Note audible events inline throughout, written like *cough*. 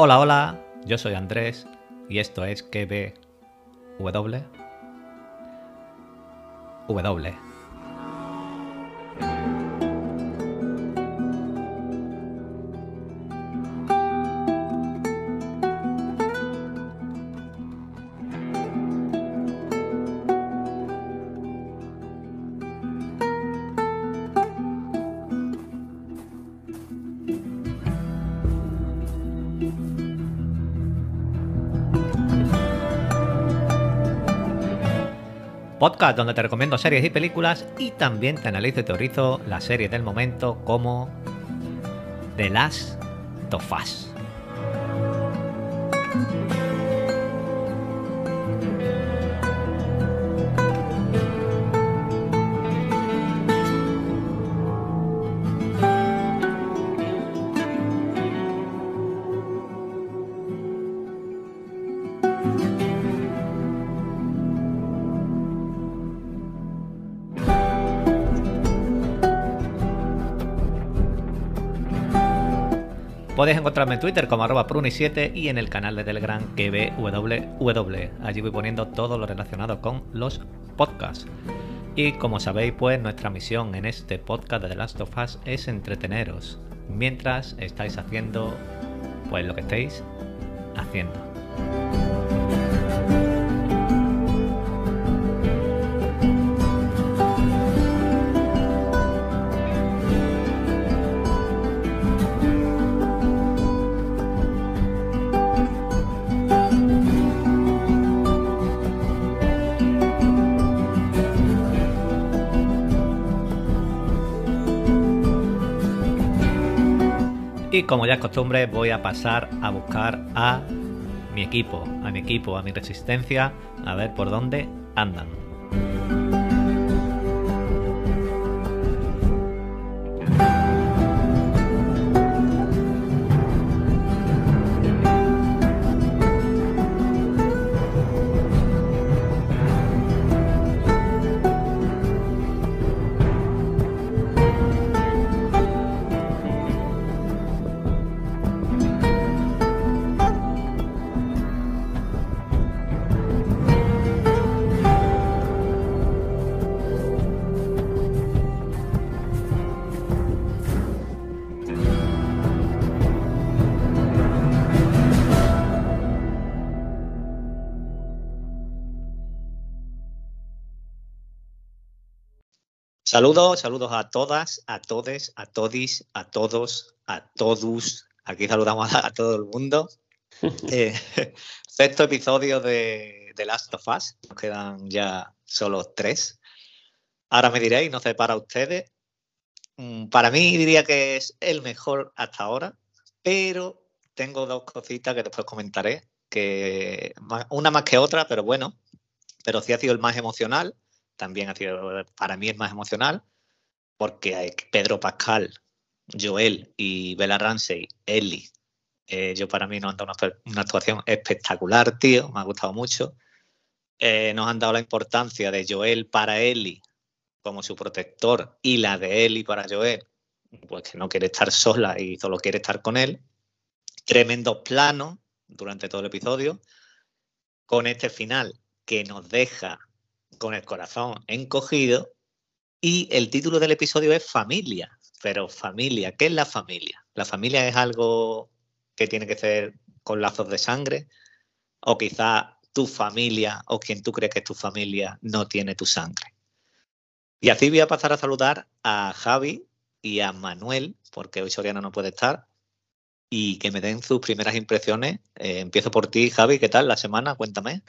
Hola, hola, yo soy Andrés y esto es QB W. Donde te recomiendo series y películas y también te analizo y teorizo las series del momento como The Last of encontrarme en Twitter como arroba pruni7 y en el canal de Telegram QBWW. Allí voy poniendo todo lo relacionado con los podcasts. Y como sabéis, pues nuestra misión en este podcast de The Last of Us es entreteneros mientras estáis haciendo pues lo que estéis haciendo. Y como ya es costumbre, voy a pasar a buscar a mi equipo, a mi equipo, a mi resistencia, a ver por dónde andan. Saludos, saludos a todas, a todes, a todis, a todos, a todos. Aquí saludamos a, todo el mundo. *laughs* Eh, sexto episodio de, de Last of Us. Nos quedan ya solo tres. Ahora me diréis, no sé para ustedes. Mm, para mí diría que es el mejor hasta ahora, pero tengo dos cositas que después comentaré, que una más que otra, pero bueno, pero sí ha sido el más emocional también ha sido, para mí es más emocional, porque Pedro Pascal, Joel y Bella Ramsey, Ellie, eh, yo para mí nos han dado una, actuación espectacular, tío, me ha gustado mucho. Eh, nos han dado la importancia de Joel para Ellie como su protector y la de Ellie para Joel, pues que no quiere estar sola y solo quiere estar con él. Tremendos planos durante todo el episodio, con este final que nos deja con el corazón encogido y el título del episodio es Familia. Pero familia, ¿qué es la familia? ¿La familia es algo que tiene que ser con lazos de sangre? ¿O quizá tu familia o quien tú crees que es tu familia no tiene tu sangre? Y así voy a pasar a saludar a Javi y a Manuel, porque hoy Soriano no puede estar, y que me den sus primeras impresiones. Eh, empiezo por ti, Javi, ¿qué tal la semana? Cuéntame.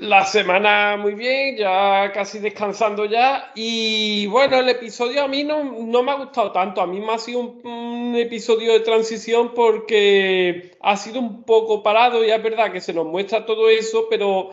La semana muy bien, ya casi descansando ya. Y bueno, el episodio a mí no, no me ha gustado tanto. A mí me ha sido un, episodio de transición porque ha sido un poco parado y es verdad que se nos muestra todo eso, pero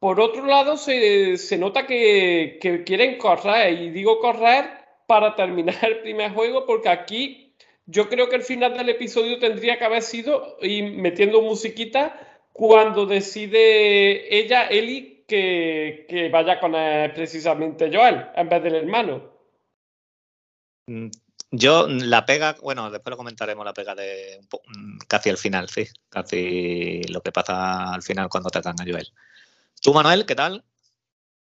por otro lado se, se nota que, que quieren correr. Y digo correr para terminar el primer juego porque aquí yo creo que el final del episodio tendría que haber sido, y metiendo musiquita, cuando decide ella, Eli, que, vaya con precisamente Joel en vez del hermano. Mm, Yo, la pega, bueno, después lo comentaremos, la pega de mm, casi al final, sí. Casi lo que pasa al final cuando te atacan a Joel. ¿Tú, Manuel, qué tal?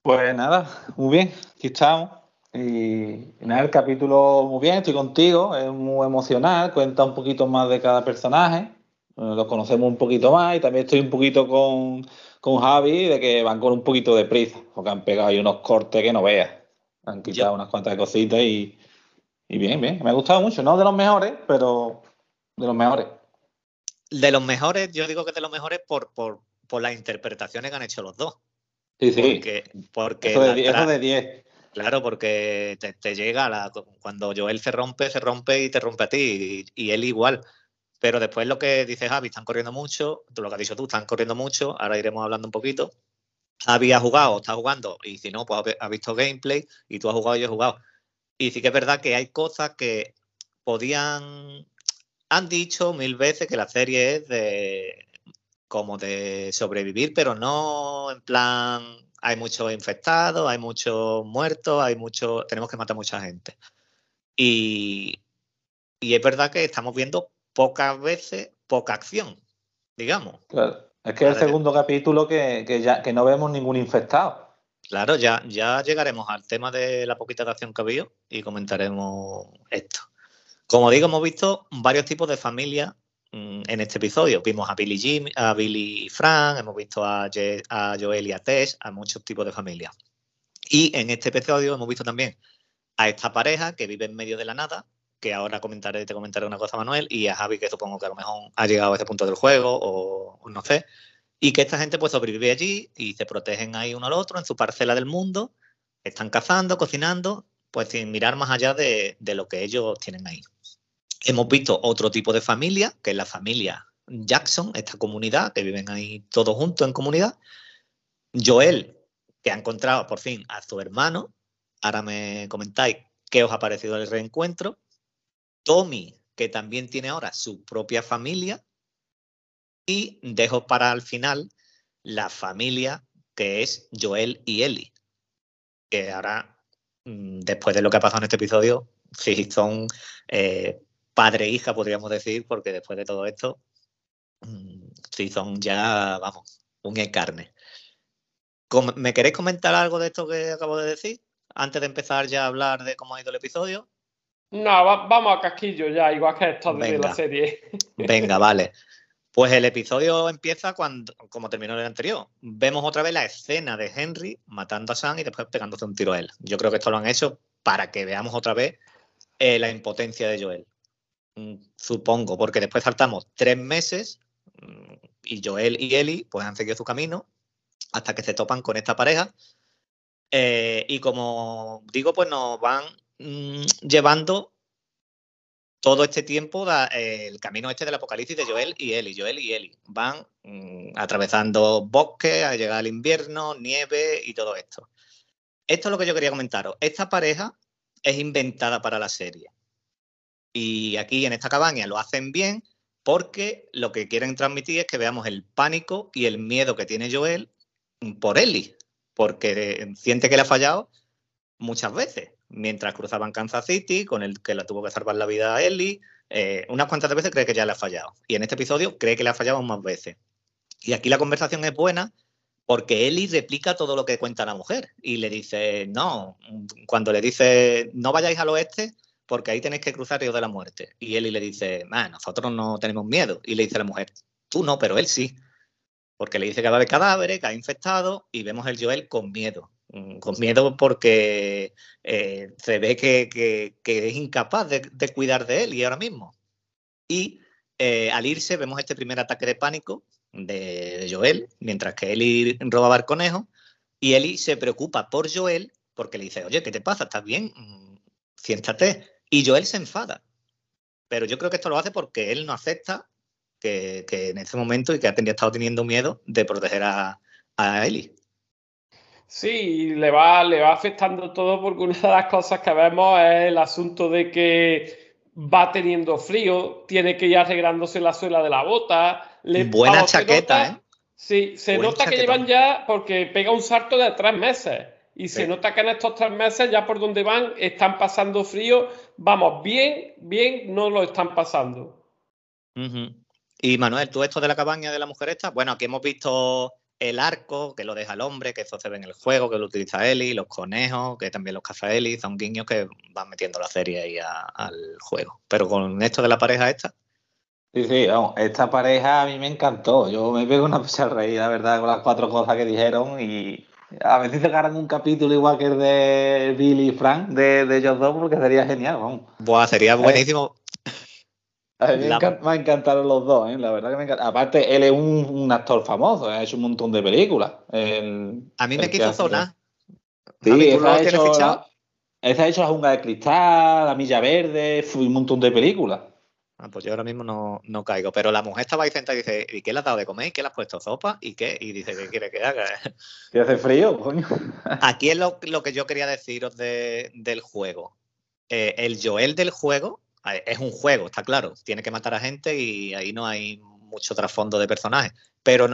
Pues nada, muy bien, aquí estamos. Y, nada, el capítulo muy bien, estoy contigo, es muy emocional, cuenta un poquito más de cada personaje, eh, los conocemos un poquito más y también estoy un poquito con, con Javi de que van con un poquito de prisa, porque han pegado ahí unos cortes que no veas. Han quitado unas cuantas cositas y, y bien, bien. Me ha gustado mucho, no de los mejores, pero de los mejores. De los mejores, yo digo que de los mejores por, por, por las interpretaciones que han hecho los dos. Sí, sí. Porque, porque eso, de, 10. Claro, porque te, llega la, cuando Joel se rompe, se rompe y te rompe a ti, y, él igual. Pero después lo que dice Javi, están corriendo mucho, lo que has dicho tú, están corriendo mucho, ahora iremos hablando un poquito. Javi ha jugado, está jugando, y si no, pues ha visto gameplay, y tú has jugado yo he jugado. Y sí que es verdad que hay cosas que podían. Han dicho mil veces que la serie es de. como de sobrevivir, pero no en plan. Hay muchos infectados, hay muchos muertos, hay mucho. Tenemos que matar mucha gente. Y, y es verdad que estamos viendo pocas veces poca acción, digamos. Claro. Es que es el segundo capítulo que, que, ya, que no vemos ningún infectado. Claro, ya, ya llegaremos al tema de la poquita acción que ha habido y comentaremos esto. Como digo, hemos visto varios tipos de familias mm, en este episodio. Vimos a Billy Jim, a Billy y Frank, hemos visto a, a Joel y a Tess, a muchos tipos de familias. Y en este episodio hemos visto también a esta pareja que vive en medio de la nada, que ahora comentaré, te comentaré una cosa, Manuel, y a Javi, que supongo que a lo mejor ha llegado a ese punto del juego, o no sé. Y que esta gente pues sobrevive allí y se protegen ahí uno al otro en su parcela del mundo, están cazando, cocinando, pues sin mirar más allá de, lo que ellos tienen ahí. Hemos visto otro tipo de familia, que es la familia Jackson, esta comunidad, que viven ahí todos juntos en comunidad. Joel, que ha encontrado por fin a su hermano. Ahora me comentáis qué os ha parecido el reencuentro. Tommy, que también tiene ahora su propia familia, y dejo para el final la familia que es Joel y Ellie. Que ahora, mm, después de lo que ha pasado en este episodio, sí son eh, padre e hija, podríamos decir, porque después de todo esto, mm, sí son ya, vamos, un carne. ¿Me queréis comentar algo de esto que acabo de decir? Antes de empezar ya a hablar de cómo ha ido el episodio. No, vamos a casquillo ya, igual que esto de la serie. *laughs* Venga, vale. Pues el episodio empieza cuando, como terminó el anterior. Vemos otra vez la escena de Henry matando a Sam y después pegándose un tiro a él. Yo creo que esto lo han hecho para que veamos otra vez eh, la impotencia de Joel. Mm, supongo, porque después saltamos tres meses mm, y Joel y Ellie pues han seguido su camino hasta que se topan con esta pareja. Eh, y como digo, pues nos van mm, llevando todo este tiempo eh, el camino este del apocalipsis de Joel y Eli. Joel y Eli van mm, atravesando bosques, a llegar al invierno, nieve y todo esto. Esto es lo que yo quería comentaros. Esta pareja es inventada para la serie. Y aquí en esta cabaña lo hacen bien porque lo que quieren transmitir es que veamos el pánico y el miedo que tiene Joel por Eli, porque siente que le ha fallado muchas veces mientras cruzaban Kansas City, con el que la tuvo que salvar la vida a Ellie. Eh, unas cuantas veces cree que ya le ha fallado. Y en este episodio cree que le ha fallado más veces. Y aquí la conversación es buena porque Ellie replica todo lo que cuenta la mujer y le dice, no, cuando le dice, no vayáis al oeste porque ahí tenéis que cruzar Río de la Muerte. Y Ellie le dice, nosotros no tenemos miedo. Y le dice la mujer, tú no, pero él sí. Porque le dice que va a haber cadáveres, que ha infectado y vemos el Joel con miedo. Mm, con miedo porque eh, se ve que, es incapaz de, cuidar de él y ahora mismo. Y eh, al irse vemos este primer ataque de pánico de Joel, mientras que Eli robaba el conejo, y Eli se preocupa por Joel porque le dice, oye, ¿qué te pasa? ¿Estás bien? Mm, siéntate. Y Joel se enfada. Pero yo creo que esto lo hace porque él no acepta que, en ese momento y que ha estado teniendo miedo de proteger a, a Eli. Sí, le va, le va afectando todo porque una de las cosas que vemos es el asunto de que va teniendo frío, tiene que ir arreglándose la suela de la bota. Buena chaqueta, ¿eh? Sí, se nota que llevan ya, porque pega un salto de tres meses. Y se nota que en estos tres meses, ya por donde van, están pasando frío. Vamos, bien, bien, no lo están pasando. Y Manuel, tú esto de la cabaña de la mujer esta, bueno, aquí hemos visto el arco, que lo deja el hombre, que eso se ve en el juego, que lo utiliza Eli, los conejos, que también los caza Eli, son guiños que van metiendo la serie ahí al juego. Pero con esto de la pareja esta. Sí, sí, vamos, esta pareja a mí me encantó. Yo me pego una pecha reír, la verdad, con las cuatro cosas que dijeron y a ver si sacaran un capítulo igual que el de Billy y Frank de, de ellos dos, porque sería genial, vamos. Buah, sería buenísimo. A mí me, encantaron los dos, ¿eh? la verdad que me encanta. Aparte, él es un, actor famoso, ha hecho un montón de películas. a mí me quiso zonar. Sí, ese ha, hecho la, ha hecho La Jungla de Cristal, La Milla Verde, un montón de películas. Ah, pues yo ahora mismo no, no, caigo. Pero la mujer estaba ahí sentada y dice, ¿y qué le has dado de comer? ¿Y qué le has puesto? ¿Sopa? ¿Y qué? Y dice, ¿qué quiere que haga? *laughs* ¿Y hace frío, coño? *laughs* Aquí es lo, que yo quería deciros del juego. Eh, el Joel del juego es un juego, está claro. Tiene que matar a gente y ahí no hay mucho trasfondo de personaje. Pero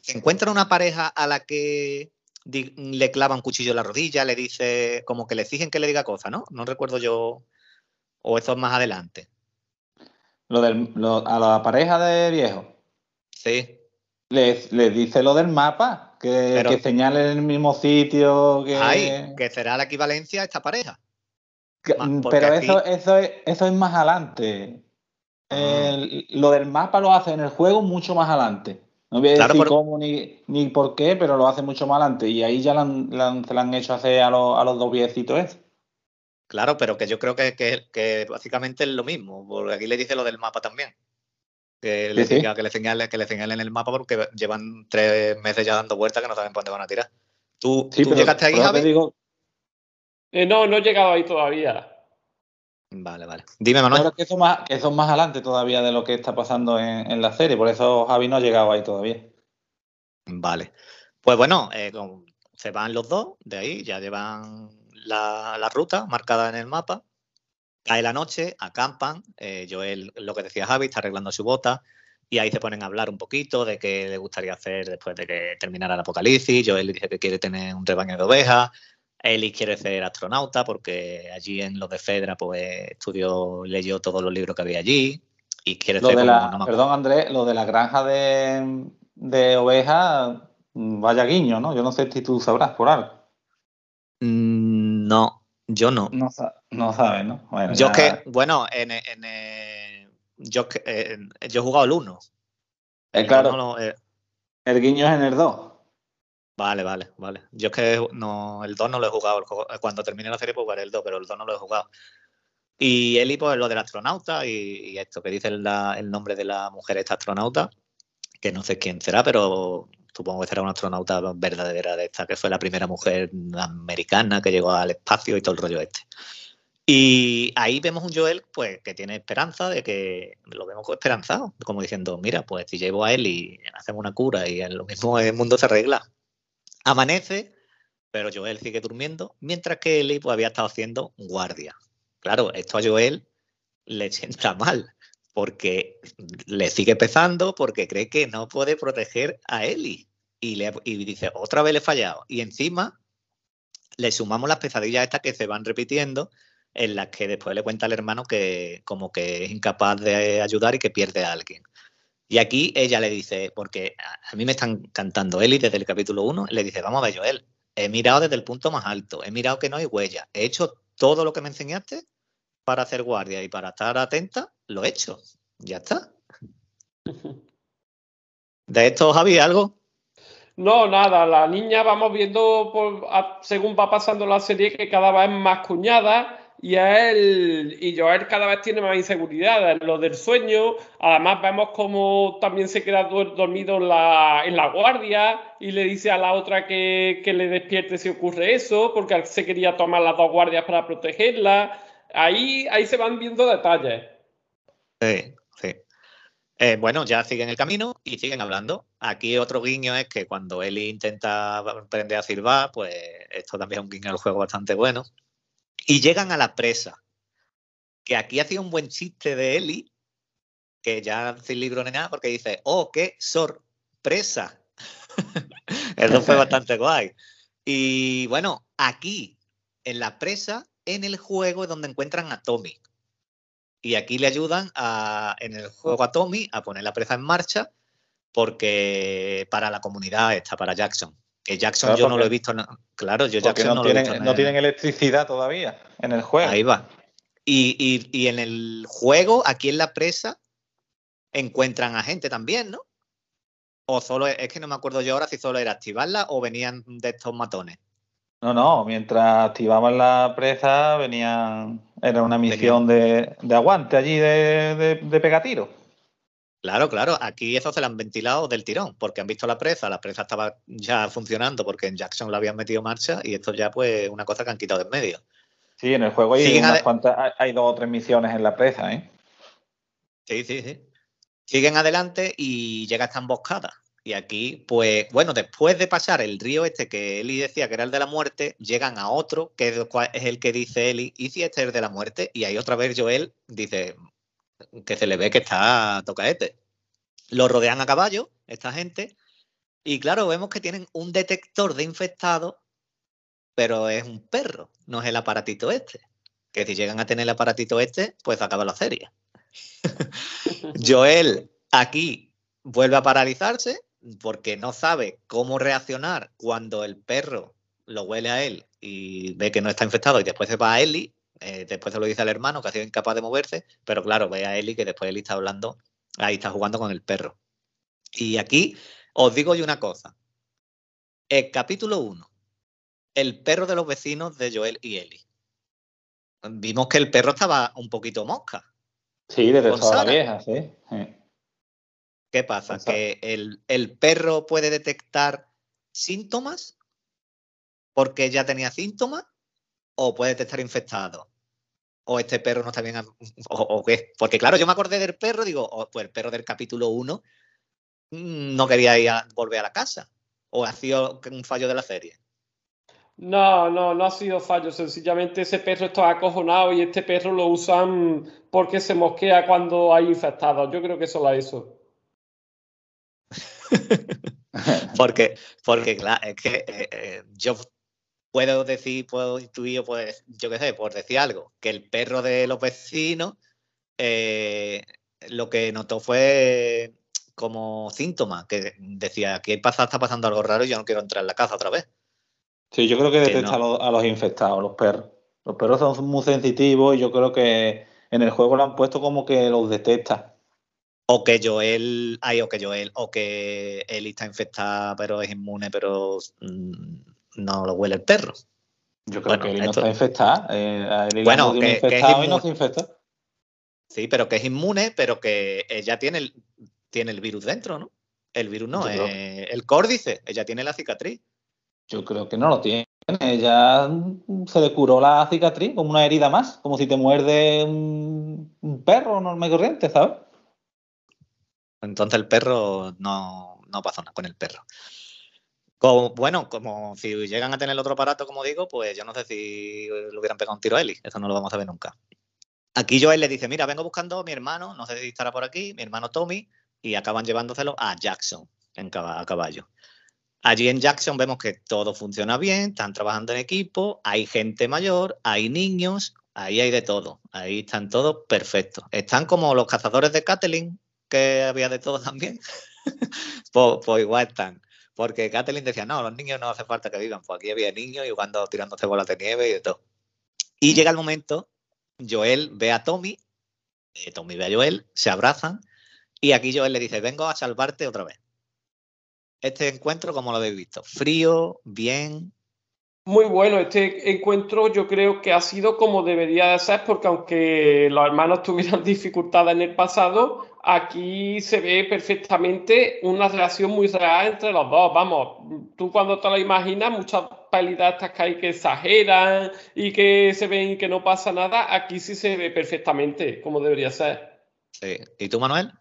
se encuentra una pareja a la que le clava un cuchillo en la rodilla, le dice, como que le exigen que le diga cosas, ¿no? No recuerdo yo. O eso es más adelante. Lo del, a la pareja de viejo. Sí. Les, dice lo del mapa, que, que señalen el mismo sitio. Que... Ay, que será la equivalencia a esta pareja. Mm, pero eso, eso, es, eso es más adelante. Ah. lo del mapa lo hace en el juego mucho más adelante. No voy a decir cómo ni, ni, por qué, pero lo hace mucho más adelante. Y ahí ya se lo han hecho hacer a, los, a los dos viecitos. Claro, pero que yo creo que, que, básicamente es lo mismo, porque aquí le dice lo del mapa también. Que le, que le señale, que le señalen el mapa porque llevan tres meses ya dando vueltas que no saben por dónde van a tirar. ¿Tú, llegaste ahí, Javi? Digo... Eh, no, no he llegado ahí todavía. Vale, vale. Dime, Manuel. Claro que eso más, que más adelante todavía de lo que está pasando en, la serie, por eso Javi no ha llegado ahí todavía. Vale. Pues bueno, eh, se van los dos de ahí, ya llevan la, ruta marcada en el mapa. Cae la noche, acampan. Eh, Joel, lo que decía Javi, está arreglando su bota. Y ahí se ponen a hablar un poquito de qué le gustaría hacer después de que terminara el apocalipsis. Joel le dice que quiere tener un rebaño de ovejas. Eli quiere ser astronauta porque allí en lo de Fedra pues estudió, leyó todos los libros que había allí y quiere ser Perdón, Andrés, lo de la granja de, de ovejas, vaya guiño, ¿no? Yo no sé si tú sabrás por algo. Mm, no, yo no. No, no sabes, ¿no? Bueno, yo que, bueno, en, en, yo, yo he jugado el 1. Eh, claro. Eh. el guiño es en el 2. Vale, vale, vale. Yo es que no, el 2 no lo he jugado. Cuando termine la serie, pues jugaré el 2, pero el 2 no lo he jugado. Y Eli, pues lo del astronauta y, esto que dice el, nombre de la mujer esta astronauta, que no sé quién será, pero supongo que será una astronauta verdadera de esta, que fue la primera mujer americana que llegó al espacio y todo el rollo este. Y ahí vemos un Joel pues que tiene esperanza de que lo vemos esperanzado, como diciendo, mira, pues si llevo a él y hacemos una cura y lo mismo el mundo se arregla. Amanece, pero Joel sigue durmiendo, mientras que Eli pues, había estado haciendo guardia. Claro, esto a Joel le sienta mal, porque le sigue pesando, porque cree que no puede proteger a Eli. Y, le, dice, otra vez le he fallado. Y encima le sumamos las pesadillas estas que se van repitiendo, en las que después le cuenta al hermano que como que es incapaz de ayudar y que pierde a alguien. Y aquí ella le dice, porque a mí me están cantando Eli desde el capítulo 1, le dice, vamos a ver, Joel, he mirado desde el punto más alto, he mirado que no hay huella, he hecho todo lo que me enseñaste para hacer guardia y para estar atenta, lo he hecho. Ya está. *laughs* ¿De esto, Javi, algo? No, nada, la niña vamos viendo según va pasando la serie que cada vez es más cuñada y él y Joel cada vez tiene más inseguridad en lo del sueño. Además vemos como también se queda dormido en la, guardia y le dice a la otra que, que, le despierte si ocurre eso, porque se quería tomar las dos guardias para protegerla. Ahí, ahí se van viendo detalles. Sí, sí. Eh, bueno, ya siguen el camino y siguen hablando. Aquí otro guiño es que cuando Eli intenta aprender a silbar, pues esto también es un guiño al juego bastante bueno y llegan a la presa. Que aquí hacía un buen chiste de Eli, que ya sin libro ni nada, porque dice, oh, qué sorpresa. *laughs* Eso fue bastante guay. Y bueno, aquí, en la presa, en el juego es donde encuentran a Tommy. Y aquí le ayudan a, en el juego a Tommy a poner la presa en marcha porque para la comunidad está, para Jackson. Que Jackson yo no lo he visto. claro, yo Jackson no, tienen, no tienen electricidad todavía en el juego. Ahí va. Y, en el juego, aquí en la presa, encuentran a gente también, ¿no? O solo, es que no me acuerdo yo ahora si solo era activarla o venían de estos matones. No, no, mientras activaban la presa venían, era una misión de, aguante allí de, de, pegatiro. Claro, claro, aquí eso se lo han ventilado del tirón, porque han visto la presa, la presa estaba ya funcionando porque en Jackson la habían metido en marcha y esto ya pues una cosa que han quitado de en medio. Sí, en el juego hay, unas cuantas, hay dos o tres misiones en la presa, ¿eh? Sí, sí, sí. Siguen adelante y llega esta emboscada. Y aquí, pues, bueno, después de pasar el río este que Eli decía que era el de la muerte, llegan a otro, que es el que dice Eli, ¿y si este es el de la muerte? Y ahí otra vez Joel dice que se le ve que está tocaete. Lo rodean a caballo, esta gente, y claro, vemos que tienen un detector de infectados pero es un perro, no es el aparatito este. Que si llegan a tener el aparatito este, pues acaba la serie. *laughs* Joel aquí vuelve a paralizarse porque no sabe cómo reaccionar cuando el perro lo huele a él y ve que no está infectado y después se va a Eli, eh, después se lo dice al hermano que ha sido incapaz de moverse, pero claro, ve a Eli que después Eli está hablando, ahí está jugando con el perro. Y aquí os digo yo una cosa. El capítulo 1 el perro de los vecinos de Joel y Eli. Vimos que el perro estaba un poquito mosca. Sí, desde toda la vieja, sí. ¿Qué pasa? ¿Que el, perro puede detectar síntomas porque ya tenía síntomas? ¿O puede estar infectado? ¿O este perro no está bien? ¿O, qué? Porque claro, yo me acordé del perro, digo, oh, pues el perro del capítulo 1 mm, no quería ir a volver a la casa. ¿O ha sido un fallo de la serie? No, no, no ha sido fallo. Sencillamente ese perro está acojonado y este perro lo usan porque se mosquea cuando hay infectados. Yo creo que solo eso. *laughs* porque, porque, claro, es que eh, eh, yo puedo decir, puedo intuir, pues, yo qué sé, por decir algo, que el perro de los vecinos eh, lo que notó fue como síntoma, que decía, aquí está pasando algo raro y yo no quiero entrar en la casa otra vez. Sí, yo creo que detecta a, los, infectados, los perros. Los perros son muy sensitivos y yo creo que en el juego lo han puesto como que los detecta. O que Joel, ay, o que Joel, o que Eli está infectada pero es inmune, pero mm, no lo huele el perro. Yo creo que Eli no está infectada. Eh, bueno, que, es inmune. no se infecta. Sí, pero que es inmune, pero que ella tiene el, tiene el virus dentro, ¿no? El virus no, eh, el córdice, ella tiene la cicatriz. Yo creo que no lo tiene. Ya se le curó la cicatriz como una herida más, como si te muerde un, perro normal corriente, ¿sabes? Entonces el perro no, no pasó nada con el perro. Bueno, como si llegan a tener otro aparato, como digo, pues yo no sé si le hubieran pegado un tiro a Eli. Eso no lo vamos a ver nunca. Aquí Joel le dice, mira, vengo buscando a mi hermano, no sé si estará por aquí, mi hermano Tommy, y acaban llevándoselo a Jackson a caballo. Allí en Jackson vemos que todo funciona bien, están trabajando en equipo, hay gente mayor, hay niños, ahí hay de todo, ahí están todos perfectos. Están como los cazadores de Kathleen, que había de todo también. *laughs* pues, pues, igual están. Porque Kathleen decía, no, los niños no hace falta que vivan. Pues aquí había niños y jugando, tirándose bolas de nieve y de todo. Y llega el momento, Joel ve a Tommy, eh, Tommy ve a Joel, se abrazan y aquí Joel le dice, vengo a salvarte otra vez este encuentro, ¿cómo lo habéis visto? ¿Frío? ¿Bien? Muy bueno, este encuentro yo creo que ha sido como debería de ser, porque aunque los hermanos tuvieran *laughs* dificultades en el pasado, aquí se ve perfectamente una relación muy real entre los dos. Vamos, tú cuando te lo imaginas, muchas pelitas que hay que exageran y que se ven y que no pasa nada, aquí sí se ve perfectamente como debería ser. Sí. ¿Y tú, Manuel?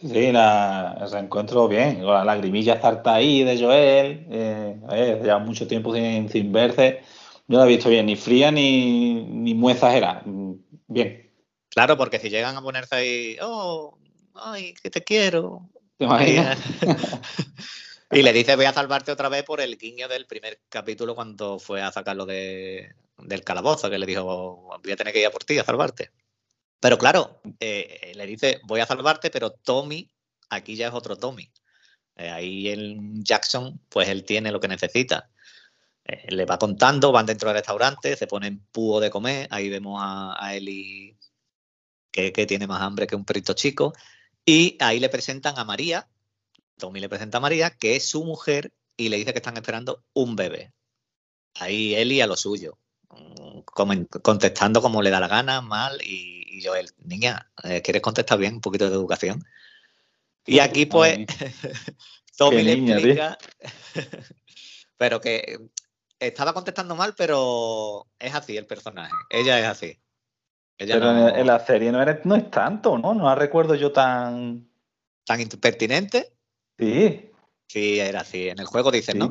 Sí, la, el reencuentro bien. La lagrimilla está ahí de Joel. Eh, lleva mucho tiempo sin, sin, verse. Yo no la he visto bien, ni fría ni, ni muy exagerada. Bien. Claro, porque si llegan a ponerse ahí, oh, ay, que te quiero. *laughs* y le dice, voy a salvarte otra vez por el guiño del primer capítulo cuando fue a sacarlo de, del calabozo, que le dijo, voy a tener que ir a por ti a salvarte. Pero claro, eh, le dice, voy a salvarte, pero Tommy, aquí ya es otro Tommy. Eh, ahí en Jackson, pues él tiene lo que necesita. Eh, le va contando, van dentro del restaurante, se ponen púo de comer, ahí vemos a, a Eli que, que, tiene más hambre que un perrito chico, y ahí le presentan a María, Tommy le presenta a María, que es su mujer, y le dice que están esperando un bebé. Ahí Eli a lo suyo, contestando como le da la gana, mal, y, y Joel, niña, eh, ¿quieres contestar bien? Un poquito de educación. Y aquí pues *laughs* Tommy le explica, *laughs* pero que estaba contestando mal, pero es así el personaje. Ella es así. Ella pero no... en la serie no, eres, no es tanto, ¿no? No recuerdo yo tan... ¿Tan pertinente? Sí. Sí, era así. En el juego dicen, sí. ¿no?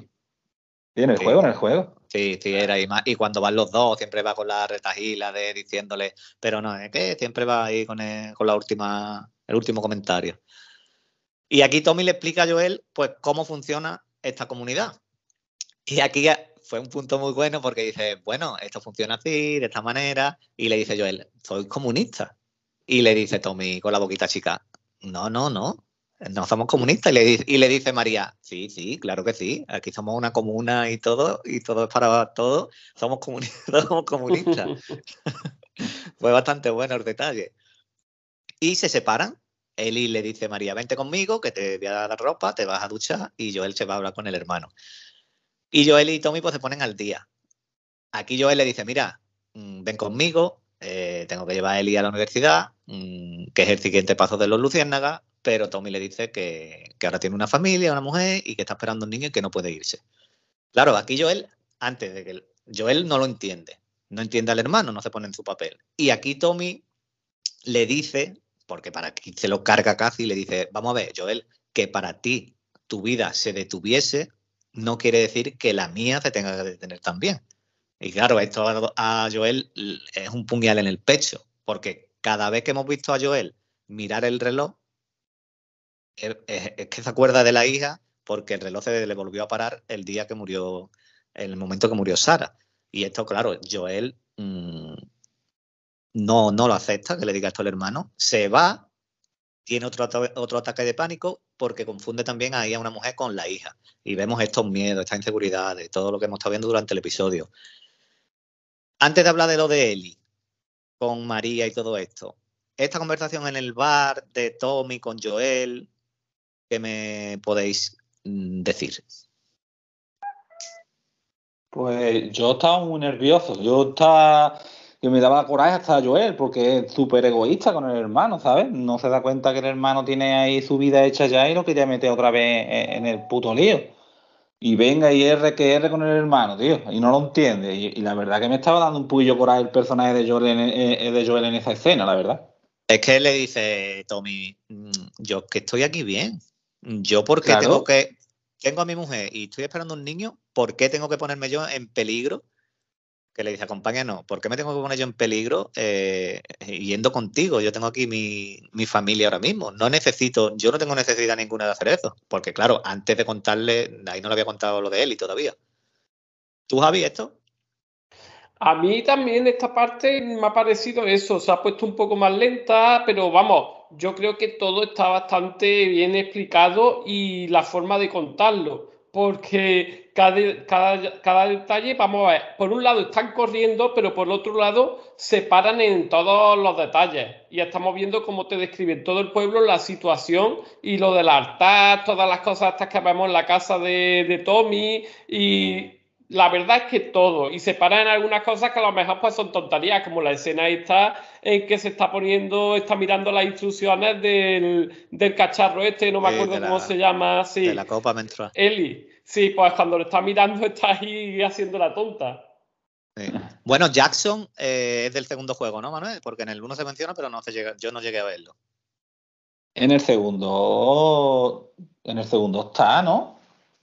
Sí, en el Sí. juego, en el juego. Sí, sí, era. Y, más- y cuando van los dos, siempre va con la retajila de diciéndole, pero no, es que siempre va ahí con, el, con la última, el último comentario. Y aquí Tommy le explica a Joel, pues, cómo funciona esta comunidad. Y aquí fue un punto muy bueno porque dice, bueno, esto funciona así, de esta manera. Y le dice Joel, soy comunista. Y le dice Tommy con la boquita chica, no, no, no, no somos comunistas. Y le, di- y le dice María, sí, sí, claro que sí, aquí somos una comuna y todo, y todo es para todos, somos, *laughs* somos comunistas. *laughs* Fue bastante bueno el detalle. Y se separan. Eli le dice María, vente conmigo, que te voy a dar ropa, te vas a duchar, y Joel se va a hablar con el hermano. Y Joel y Tommy pues se ponen al día. Aquí Joel le dice, mira, mm, ven conmigo, eh, tengo que llevar a Eli a la universidad, mm, que es el siguiente paso de los Luciérnagas, pero Tommy le dice que, que ahora tiene una familia, una mujer, y que está esperando un niño y que no puede irse. Claro, aquí Joel, antes de que... el- Joel no lo entiende, no entiende al hermano, no se pone en su papel. Y aquí Tommy le dice, porque para que se lo carga casi, le dice, vamos a ver, Joel, que para ti tu vida se detuviese, no quiere decir que la mía se tenga que detener también. Y claro, esto a- Joel es un puñal en el pecho, porque cada vez que hemos visto a Joel mirar el reloj, es, que se acuerda de la hija porque el reloj se le volvió a parar el día que murió, el momento que murió Sara. Y esto, claro, Joel mm, no, no lo acepta, que le diga esto al hermano, se va, tiene otro, otro ataque de pánico porque confunde también ahí a una mujer con la hija. Y vemos estos miedos, estas inseguridades, todo lo que hemos estado viendo durante el episodio. Antes de hablar de lo de Eli, con María y todo esto, esta conversación en el bar de Tommy con Joel, ¿qué me podéis mm, decir? Pues yo estaba muy nervioso. Yo estaba. Que me daba coraje hasta Joel, porque es súper egoísta con el hermano, ¿sabes? No se da cuenta que el hermano tiene ahí su vida hecha ya y lo quería meter otra vez en el puto lío. Y venga y R que R con el hermano, tío. Y no lo entiende. Y, y la verdad que me estaba dando un puño coraje el personaje de Joel, en, eh, de Joel en esa escena, la verdad. Es que le dice Tommy, "Mm, yo que estoy aquí bien. Yo porque Claro. tengo que, tengo a mi mujer y estoy esperando un niño, ¿por qué tengo que ponerme yo en peligro? Que le dice, acompáñanos, ¿por qué me tengo que poner yo en peligro eh, yendo contigo? Yo tengo aquí mi, mi familia ahora mismo. No necesito, yo no tengo necesidad ninguna de hacer eso. Porque claro, antes de contarle, ahí no le había contado lo de y todavía. ¿Tú, Javi, esto? A mí también esta parte me ha parecido eso, se ha puesto un poco más lenta, pero vamos, yo creo que todo está bastante bien explicado y la forma de contarlo, porque cada, cada, cada detalle, vamos a ver, por un lado están corriendo, pero por otro lado se paran en todos los detalles. Y estamos viendo cómo te describen todo el pueblo, la situación y lo del altar, todas las cosas estas que vemos en la casa de, de Tommy y la verdad es que todo, y se paran en algunas cosas que a lo mejor pues son tonterías, como la escena esta en que se está poniendo, está mirando las instrucciones del, del cacharro este, no me acuerdo la- cómo se llama, sí, De la copa menstrual. Eli. Sí, pues cuando lo está mirando *laughs* está ahí haciendo la tonta. Sí. Bueno, Jackson eh, es del segundo juego, ¿no, Manuel? Porque en el uno se menciona, pero no se llega, yo no llegué a verlo. En el segundo. En el segundo está, ¿no?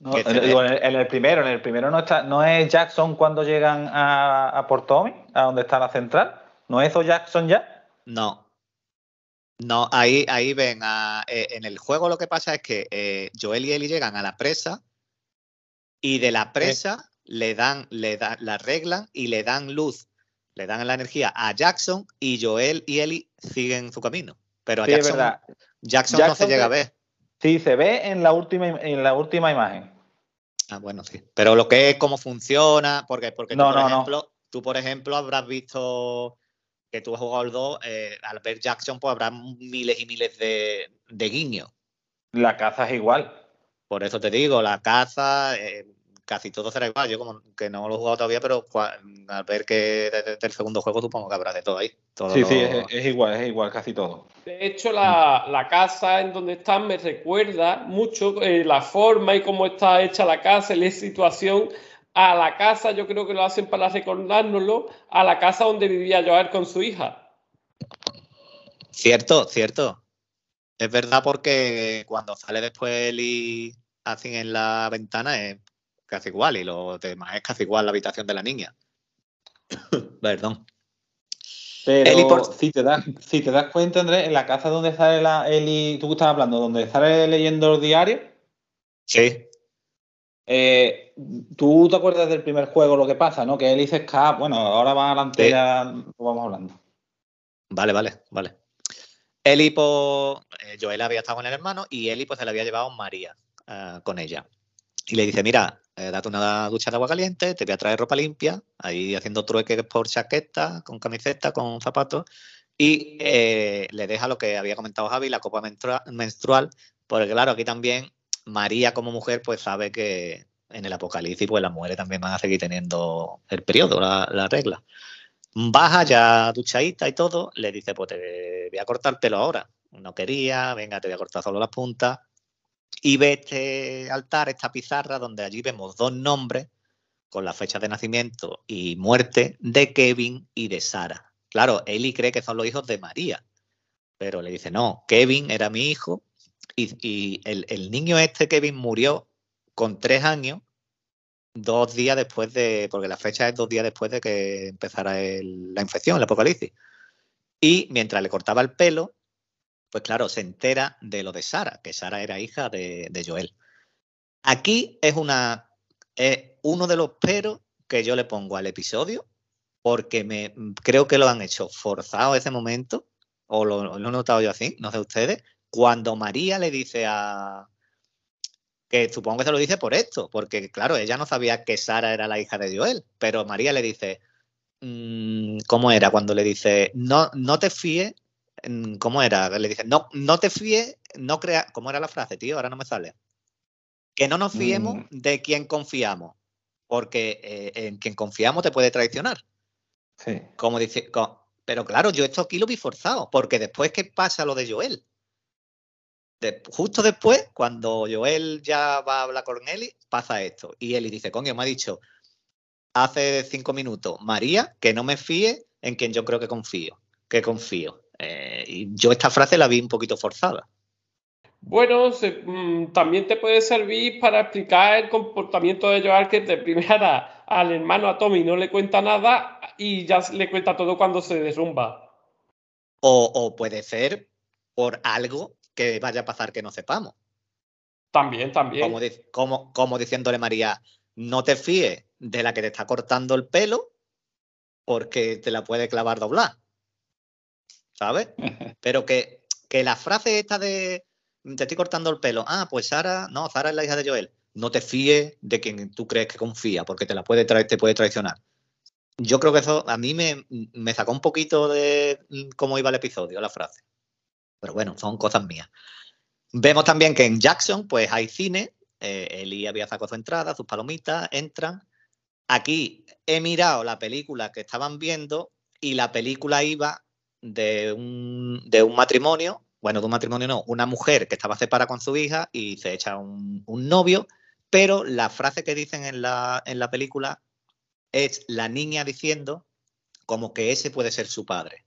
No, se en, el, en el primero, en el primero no está, no es Jackson cuando llegan a, a Port Tommy, a donde está la central. ¿No es eso Jackson ya? No. No, ahí, ahí ven, eh, en el juego lo que pasa es que eh, Joel y Ellie llegan a la presa y de la presa le dan, le da, la arreglan y le dan luz, le dan la energía a Jackson y Joel y Ellie siguen su camino. Pero a Jackson, Jackson, no se llega a ver. Sí, se ve en la última, en la última imagen. Ah, bueno, sí. Pero lo que es cómo funciona, porque, porque tú, por ejemplo, tú, por ejemplo, habrás visto que tú has jugado el 2, eh, al ver Jackson, pues habrá miles y miles de, de guiños. La caza es igual. Por eso te digo, la caza, eh, casi todo será igual. Yo como que no lo he jugado todavía, pero al ver que desde el segundo juego supongo que habrá de todo ahí. sí, sí, es, igual, es igual casi todo. De hecho, la, casa en donde están me recuerda mucho eh, la forma y cómo está hecha la casa la situación a la casa, yo creo que lo hacen para recordárnoslo, a la casa donde vivía Joel con su hija. Cierto, cierto. Es verdad porque cuando sale después y hacen en la ventana es casi igual y lo demás es casi igual la habitación de la niña. *laughs* Perdón. Pero si, te das, si te das cuenta, Andrés, en la casa donde sale la Eli, tú estabas hablando, donde sale leyendo los diarios. Sí. Eh, ¿Tú te acuerdas del primer juego lo que pasa, no? Que Eli se escapa. Bueno, ahora va adelante, ya lo vamos hablando. Vale, vale, vale. Eli, pues, eh, Joel había estado con el hermano y Eli, pues, se le había llevado María eh, con ella. Y le dice, mira, eh, date una ducha de agua caliente, te voy a traer ropa limpia, ahí haciendo trueques por chaqueta, con camiseta, con zapatos, y eh, le deja lo que había comentado Javi, la copa menstrual, porque claro, aquí también María como mujer pues sabe que en el apocalipsis pues las mujeres también van a seguir teniendo el periodo, la, la regla. Baja ya duchadita y todo, le dice pues te voy a cortar el pelo ahora. No quería, venga, te voy a cortar solo las puntas y ve este altar, esta pizarra, donde allí vemos dos nombres con la fecha de nacimiento y muerte de Kevin y de Sara. Claro, Eli cree que son los hijos de María, pero le dice, no, Kevin era mi hijo y, el, niño este, Kevin, murió con tres años, dos días después de, porque la fecha es dos días después de que empezara la infección, el apocalipsis. Y mientras le cortaba el pelo, pues claro, se entera de lo de Sara, que Sara era hija de, Joel. Aquí es una uno de los peros que yo le pongo al episodio, porque me creo que lo han hecho forzado ese momento, o lo, he notado yo así, no sé ustedes, cuando María le dice a, que supongo que se lo dice por esto, porque claro, ella no sabía que Sara era la hija de Joel, pero María le dice, mm, ¿cómo era cuando le dice, no, no te fíes ¿Cómo era? Le dice, no, no te fíes, no crea. ¿Cómo era la frase, tío? Ahora no me sale. Que no nos fiemos mm. de quien confiamos, porque eh, en quien confiamos te puede traicionar. Sí. Como dice, pero claro, yo esto aquí lo vi forzado, porque después que pasa lo de Joel, justo después, cuando Joel ya va a hablar con Eli, pasa esto. Y Eli dice, coño, me ha dicho hace cinco minutos, María, que no me fíe en quien yo creo que confío, que confío. Eh, y yo esta frase la vi un poquito forzada. Bueno, mm, también te puede servir para explicar el comportamiento de Joel, que de primera *laughs* al hermano a Tommy no le cuenta nada y ya le cuenta todo cuando se derrumba. O, puede ser por algo que vaya a pasar que no sepamos. También, también. Como, como, como diciéndole María, no te fíes de la que te está cortando el pelo porque te la puede clavar doblar. ¿Sabes? *laughs* Pero que, que la frase esta de te estoy cortando el pelo, ah, pues Sara, no, Sara es la hija de Joel, no te fíes de quien tú crees que confía, porque te la puede traer, te puede traicionar. Yo creo que eso a mí me, me sacó un poquito de cómo iba el episodio, la frase. Pero bueno, son cosas mías. Vemos también que en Jackson, pues hay cine. Eh, Eli había sacado su entrada, sus palomitas, entran. Aquí he mirado la película que estaban viendo y la película iba de un, de un matrimonio, bueno, de un matrimonio no, una mujer que estaba separada con su hija y se echa un, novio, pero la frase que dicen en la, en la película es la niña diciendo como que ese puede ser su padre.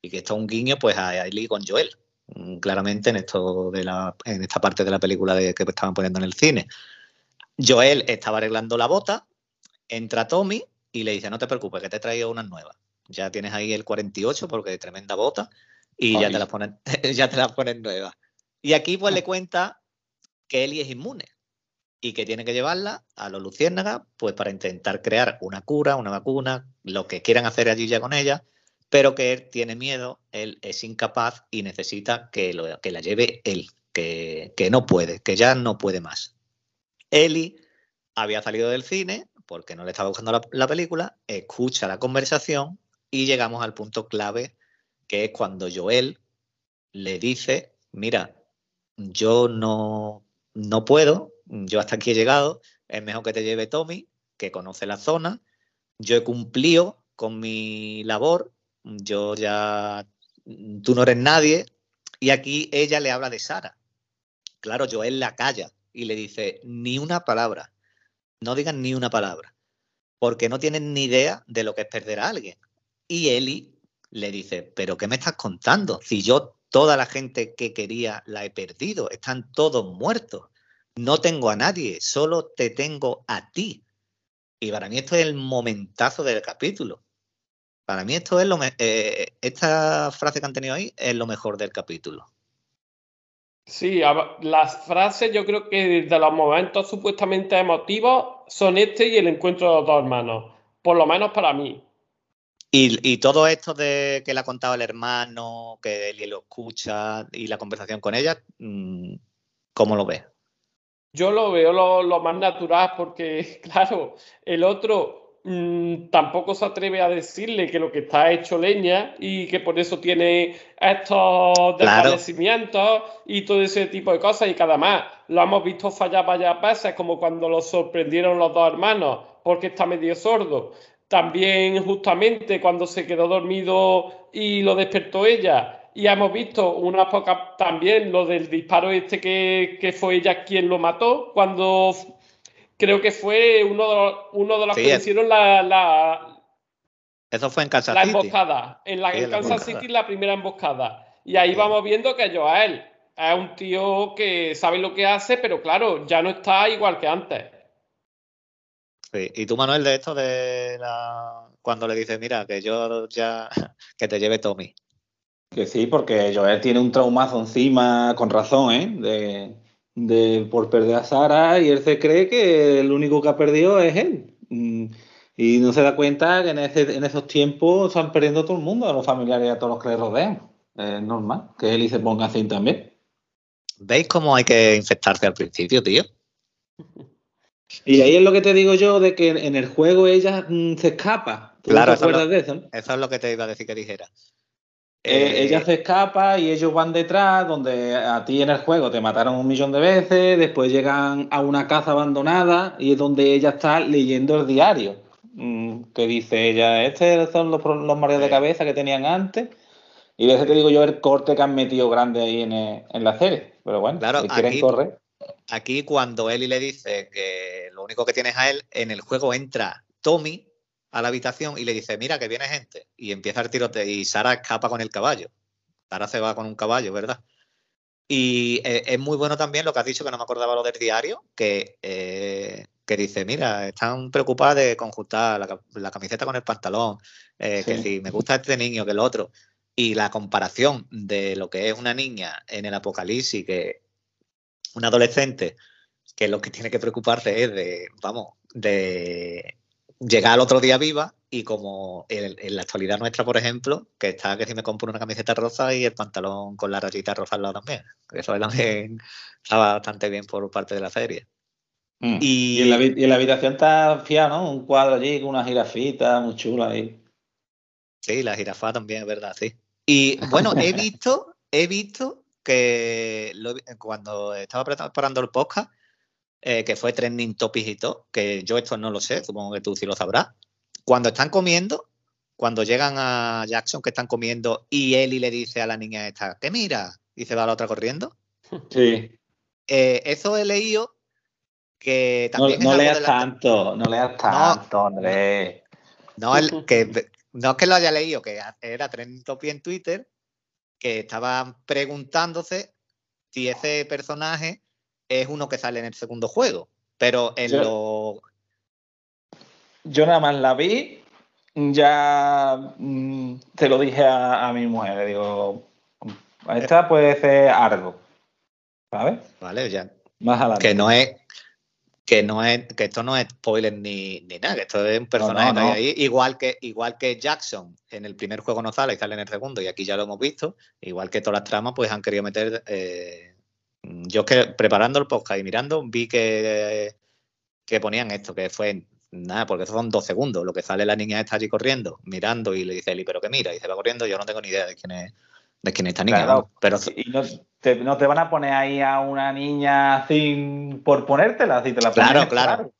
Y que está un guiño pues a Ellie con Joel, mm, claramente en esto de la, en esta parte de la película que estaban poniendo en el cine. Joel estaba arreglando la bota, entra Tommy y le dice, no te preocupes, que te he traído unas nuevas ya tienes ahí el 48 porque tremenda bota. y ya te, las ponen, *laughs* ya te las ponen nuevas. Y aquí pues le cuenta que Eli es inmune y que tiene que llevarla a los luciérnagas pues para intentar crear una cura, una vacuna, lo que quieran hacer allí ya con ella, pero que él tiene miedo, él es incapaz y necesita que, lo, que la lleve él, que, que no puede, que ya no puede más. Eli había salido del cine porque no le estaba buscando la, película, escucha la conversación y llegamos al punto clave, que es cuando Joel le dice, mira, yo no, no puedo, yo hasta aquí he llegado, es mejor que te lleve Tommy, que conoce la zona, yo he cumplido con mi labor, yo ya, tú no eres nadie, y aquí ella le habla de Sara. Claro, Joel la calla y le dice, ni una palabra no digan ni una palabra, porque no tienen ni idea de lo que es perder a alguien. Y Eli le dice, pero ¿qué me estás contando? Si yo toda la gente que quería la he perdido, están todos muertos, no tengo a nadie, solo te tengo a ti. Y para mí esto es el momentazo del capítulo. Para mí esto es lo eh, esta frase que han tenido ahí es lo mejor del capítulo. Sí, las frases yo creo que de los momentos supuestamente emotivos son este y el encuentro de los dos hermanos, por lo menos para mí. Y, todo esto de que le ha contado el hermano, que él lo escucha y la conversación con ella, mm, ¿cómo lo ves? Yo lo veo lo más natural porque, *laughs* claro, el otro Mm, tampoco se atreve a decirle que lo que está hecho leña y que por eso tiene estos desvanecimientos y todo ese tipo de cosas y cada más lo hemos visto fallar varias veces como cuando lo sorprendieron los dos hermanos porque está medio sordo también justamente cuando se quedó dormido y lo despertó ella y hemos visto una poca también lo del disparo este que, que fue ella quien lo mató cuando creo que fue uno de los, uno de los que hicieron la, la, Eso fue en Kansas la emboscada. En, la, en Kansas City la primera emboscada. Y ahí vamos viendo que Joel es un tío que sabe lo que hace, pero claro, ya no está igual que antes. Sí. ¿Y tú, Manuel, de esto de la... cuando le dices, mira, que yo ya, *laughs* que te lleve Tommy? Que sí, porque Joel tiene un traumazo encima, con razón, ¿eh? De, de, por perder a Sara y él se cree que el único que ha perdido es él. Mm, y no se da cuenta que en, en esos tiempos están perdiendo todo el mundo, a los familiares y a todos los que le rodean. Es normal que él y se ponga así también. ¿Veis cómo hay que infectarse al principio, tío? *laughs* Y ahí es lo que te digo yo, de que en el juego ella mm, se escapa. claro, eso, de eso? eso es lo que te iba a decir que dijera. Eh, ella se escapa y ellos van detrás, donde a ti en el juego te mataron un millón de veces, después llegan a una casa abandonada y es donde ella está leyendo el diario, mm, que dice ella, estos son los, los mareos de cabeza que tenían antes, y desde que digo yo el corte que han metido grande ahí en, en la serie, pero bueno, si quieren aquí, correr. Aquí cuando Eli le dice que lo único que tienes a él, en el juego entra Tommy, a la habitación y le dice, mira que viene gente. Y empieza el tirote y Sara escapa con el caballo. Sara se va con un caballo, ¿verdad? Y eh, es muy bueno también lo que has dicho, que no me acordaba lo del diario, que, eh, que dice, mira, están preocupadas de conjuntar la, camiseta con el pantalón, eh, que si me gusta este niño, que el otro. Y la comparación de lo que es una niña en el apocalipsis, que un adolescente, que lo que tiene que preocuparse es de, vamos, de llegar al otro día viva y como en, la actualidad nuestra, por ejemplo, que está que si me compro una camiseta rosa y el pantalón con la rayita rosa al lado también. Eso también estaba bastante bien por parte de la serie. Mm. Y, en la, habitación está fiado, ¿no? Un cuadro allí con una jirafita muy chula ahí. Sí, la jirafa también, es verdad, sí. Y bueno, he *laughs* visto, he visto que cuando estaba preparando el podcast, eh, que fue trending topic y todo, que yo esto no lo sé, supongo que tú sí lo sabrás. Cuando están comiendo, cuando llegan a Jackson que están comiendo y Eli le dice a la niña esta, que mira, y se va a la otra corriendo. Sí. Eh, eso he leído que también... No, leas tanto, no leas tanto, Andrés. No, el, que, no es que lo haya leído, que era trending topic en Twitter, que estaban preguntándose si ese personaje es uno que sale en el segundo juego. Pero en yo, lo. Yo nada más la vi, ya mm, te lo dije a, mi mujer, digo, Esta puede ser algo. ¿Sabes? Vale, ya. Más adelante. Que no es. Que no es, que esto no es spoiler ni, ni nada, que esto es un personaje no, no. que hay ahí, igual que, igual que Jackson en el primer juego no sale y sale en el segundo, y aquí ya lo hemos visto, igual que todas las tramas, pues han querido meter. eh, yo es que preparando el podcast y mirando, vi que, que ponían esto, que fue nada, porque eso son dos segundos. Lo que sale la niña está allí corriendo, mirando, y le dice Eli, pero que mira, y se va corriendo, yo no tengo ni idea de quién es, de quién es esta niña. Claro. Pero Y no te, no te van a poner ahí a una niña sin por ponértela, si te la Claro, claro.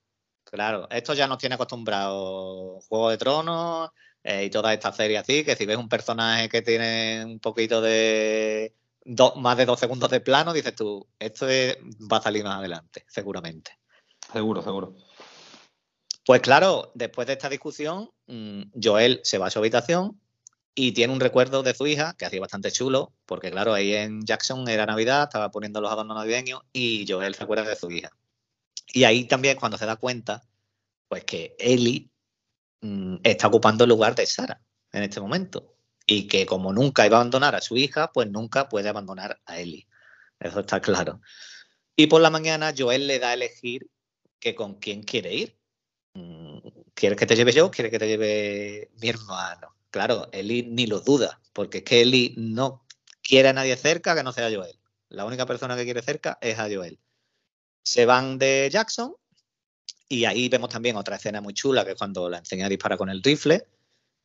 Claro, esto ya nos tiene acostumbrados Juego de Tronos eh, y todas estas series así, que si ves un personaje que tiene un poquito de do- más de dos segundos de plano, dices tú, esto es- va a salir más adelante, seguramente. Seguro, seguro. Pues claro, después de esta discusión, mm, Joel se va a su habitación y tiene un recuerdo de su hija, que hacía bastante chulo, porque claro, ahí en Jackson era Navidad, estaba poniendo los adornos navideños y Joel se acuerda de su hija. Y ahí también cuando se da cuenta, pues que Ellie mm, está ocupando el lugar de Sara en este momento. Y que como nunca iba a abandonar a su hija, pues nunca puede abandonar a Ellie. Eso está claro. Y por la mañana Joel le da a elegir que con quién quiere ir. Mm, ¿Quieres que te lleve yo? ¿Quieres que te lleve mi hermano? Claro, Eli ni lo duda, porque es que Eli no quiere a nadie cerca que no sea Joel. La única persona que quiere cerca es a Joel. Se van de Jackson y ahí vemos también otra escena muy chula, que es cuando la enseña a disparar con el rifle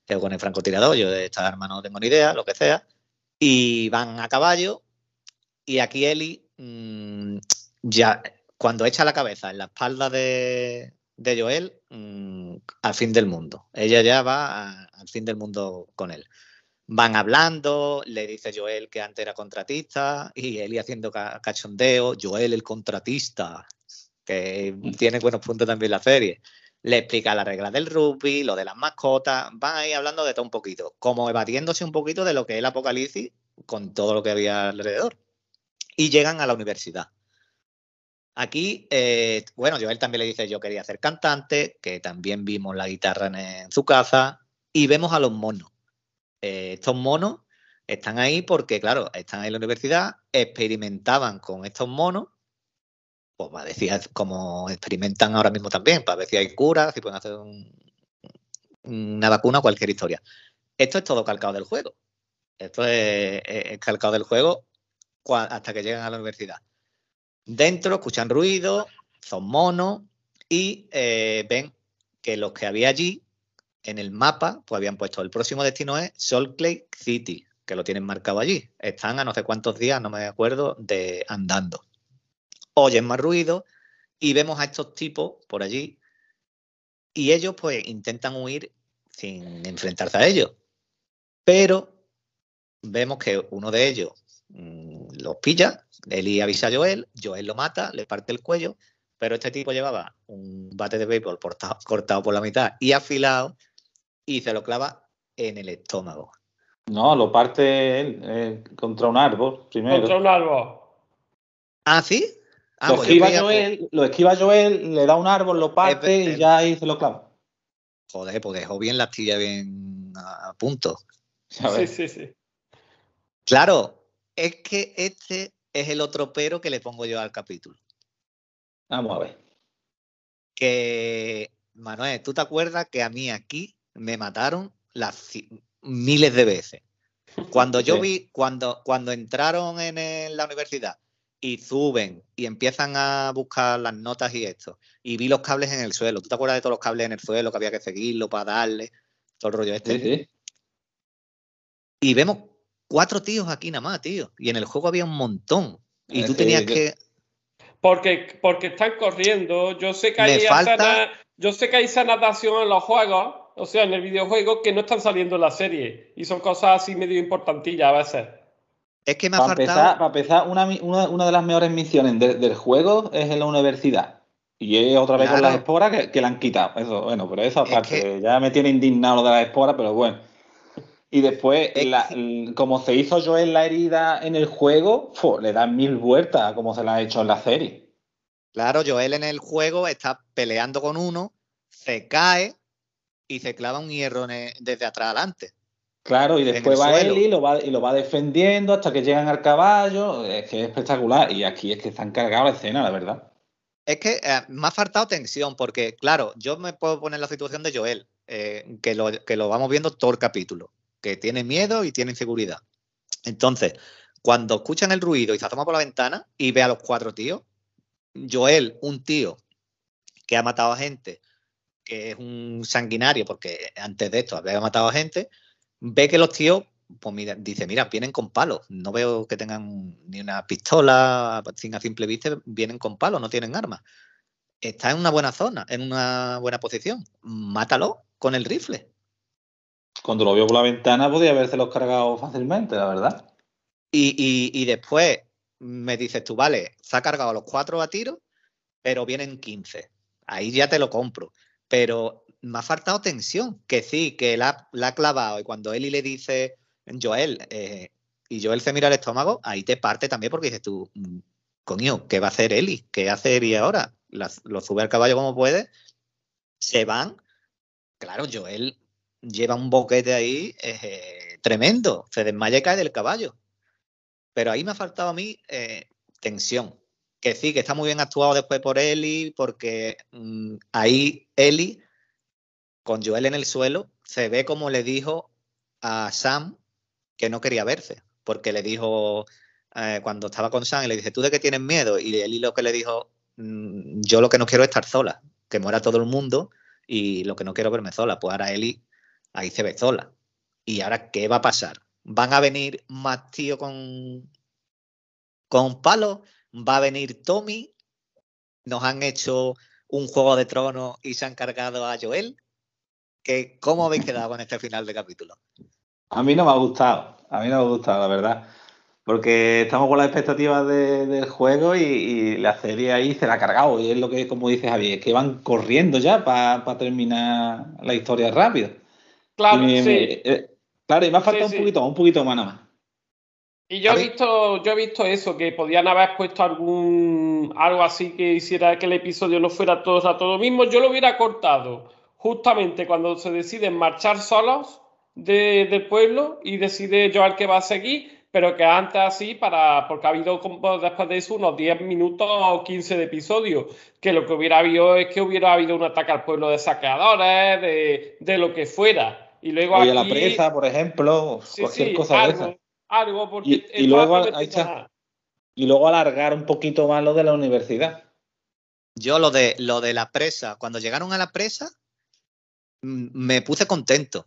o con el francotirador. Yo de esta arma no tengo ni idea, lo que sea. Y van a caballo y aquí Eli mm, ya cuando echa la cabeza en la espalda de, de Joel, mm, al fin del mundo. Ella ya va a- al fin del mundo con él. Van hablando, le dice Joel que antes era contratista y Eli haciendo ca- cachondeo, Joel el contratista, que tiene buenos puntos también la serie. Le explica las reglas del rugby, lo de las mascotas, van ahí hablando de todo un poquito, como evadiéndose un poquito de lo que es el apocalipsis con todo lo que había alrededor. Y llegan a la universidad. Aquí, eh, bueno, Joel también le dice yo quería ser cantante, que también vimos la guitarra en, su casa, y vemos a los monos. Eh, estos monos están ahí porque, claro, están ahí en la universidad, experimentaban con estos monos, pues va como experimentan ahora mismo también, para ver si hay curas, si pueden hacer un- una vacuna, cualquier historia. Esto es todo calcado del juego. Esto es, calcado del juego hasta que llegan a la universidad. Dentro escuchan ruido, son monos y eh, ven que los que había allí en el mapa, pues habían puesto el próximo destino es Salt Lake City, que lo tienen marcado allí. Están a no sé cuántos días, no me acuerdo, de andando. Oyen más ruido y vemos a estos tipos por allí y ellos pues intentan huir sin enfrentarse a ellos. Pero vemos que uno de ellos mm, los pilla, Eli avisa a Joel, Joel lo mata, le parte el cuello, pero este tipo llevaba un bate de béisbol cortado por la mitad y afilado y se lo clava en el estómago. No, lo parte él eh, contra un árbol primero. Contra un árbol. ¿Ah, sí? Ah, lo, pues esquiva Joel, lo esquiva Joel, le da un árbol, lo parte Es- y ya ahí se lo clava. Joder, pues dejó bien la astilla bien a punto. Sí, sí, sí. Claro, es que este es el otro pero que le pongo yo al capítulo. Vamos a ver. Que, Manuel, ¿tú te acuerdas que a mí aquí me mataron las miles de veces? Cuando yo Sí. vi, cuando, cuando entraron en, la universidad y suben y empiezan a buscar las notas y esto, y vi los cables en el suelo, ¿tú te acuerdas de todos los cables en el suelo que había que seguirlo para darle? Todo el rollo este. Sí, sí. Y vemos cuatro tíos aquí nada más, tío. Y en el juego había un montón. Y tú tenías que. Porque, porque están corriendo. Yo sé que hay falta- yo sé que hay esa natación en los juegos, o sea, en el videojuego, que no están saliendo en la serie. Y son cosas así medio importantillas a veces. Es que me ha Para faltado. empezar, para empezar, una, una- una de las mejores misiones de- del juego es en la universidad. Y es otra vez con las esporas que, que la han quitado. Eso, bueno, pero esa Es que- ya me tiene indignado lo de las esporas, pero bueno. Y después, la- que- l- como se hizo Joel la herida en el juego, le dan mil vueltas a como se la ha hecho en la serie. Claro, Joel en el juego está peleando con uno, se cae y se clava un hierro el- desde atrás adelante. Claro, y después va él y lo va, y lo va defendiendo hasta que llegan al caballo. Es que es espectacular. Y aquí es que están cargados la escena, la verdad. Es que eh, me ha faltado tensión, porque, claro, yo me puedo poner la situación de Joel, eh, que, lo, que lo vamos viendo todo el capítulo, que tiene miedo y tiene inseguridad. Entonces, cuando escuchan el ruido y se asoma por la ventana y ve a los cuatro tíos, Joel, un tío que ha matado a gente, que es un sanguinario, porque antes de esto había matado a gente, ve que los tíos, pues mira, dice, mira, vienen con palos. No veo que tengan ni una pistola, sin a simple vista, vienen con palos, no tienen armas. Está en una buena zona, en una buena posición. Mátalo con el rifle. Cuando lo vio por la ventana podía los cargado fácilmente, la verdad. Y, y después me dices tú, vale, se ha cargado los cuatro a tiro, pero vienen 15. Ahí ya te lo compro. Pero me ha faltado tensión, que sí, que la, la ha clavado y cuando Eli le dice, Joel, eh, y Joel se mira el estómago, ahí te parte también porque dices tú, mm, coño, ¿qué va a hacer Eli? ¿Qué hace Eli ahora? lo sube al caballo como puede, se van. Claro, Joel lleva un boquete ahí eh, tremendo, se desmaya cae del caballo. Pero ahí me ha faltado a mí eh, tensión. Que sí, que está muy bien actuado después por Eli, porque mm, ahí Eli con Joel en el suelo, se ve como le dijo a Sam que no quería verse, porque le dijo eh, cuando estaba con Sam, y le dice, ¿tú de qué tienes miedo? Y él lo que le dijo, mm, yo lo que no quiero es estar sola, que muera todo el mundo y lo que no quiero verme sola. Pues ahora Eli ahí se ve sola. ¿Y ahora qué va a pasar? ¿Van a venir más tío con, con palo? ¿Va a venir Tommy? ¿Nos han hecho un juego de tronos y se han cargado a Joel? ¿Cómo habéis quedado con este final de capítulo? A mí no me ha gustado, a mí no me ha gustado, la verdad. Porque estamos con las expectativas del juego y, la serie ahí se la ha cargado. Y es lo que, como dice Javier, es que van corriendo ya para terminar la historia rápido. Claro, sí. Eh, claro, y me ha faltado un poquito, un poquito más nada más. Y yo he visto, yo he visto eso, que podían haber puesto algún algo así que hiciera que el episodio no fuera todo a todo mismo. Yo lo hubiera cortado justamente cuando se deciden marchar solos del pueblo y decide Joel que va a seguir, pero que antes así, para, porque ha habido después de eso unos 10 minutos o 15 de episodio, que lo que hubiera habido es que hubiera habido un ataque al pueblo de saqueadores, de, lo que fuera. Y luego a la presa, por ejemplo, cualquier cosa algo, de esa. Algo, porque y, luego, y luego alargar un poquito más lo de la universidad. Yo lo de lo de la presa, cuando llegaron a la presa, me puse contento.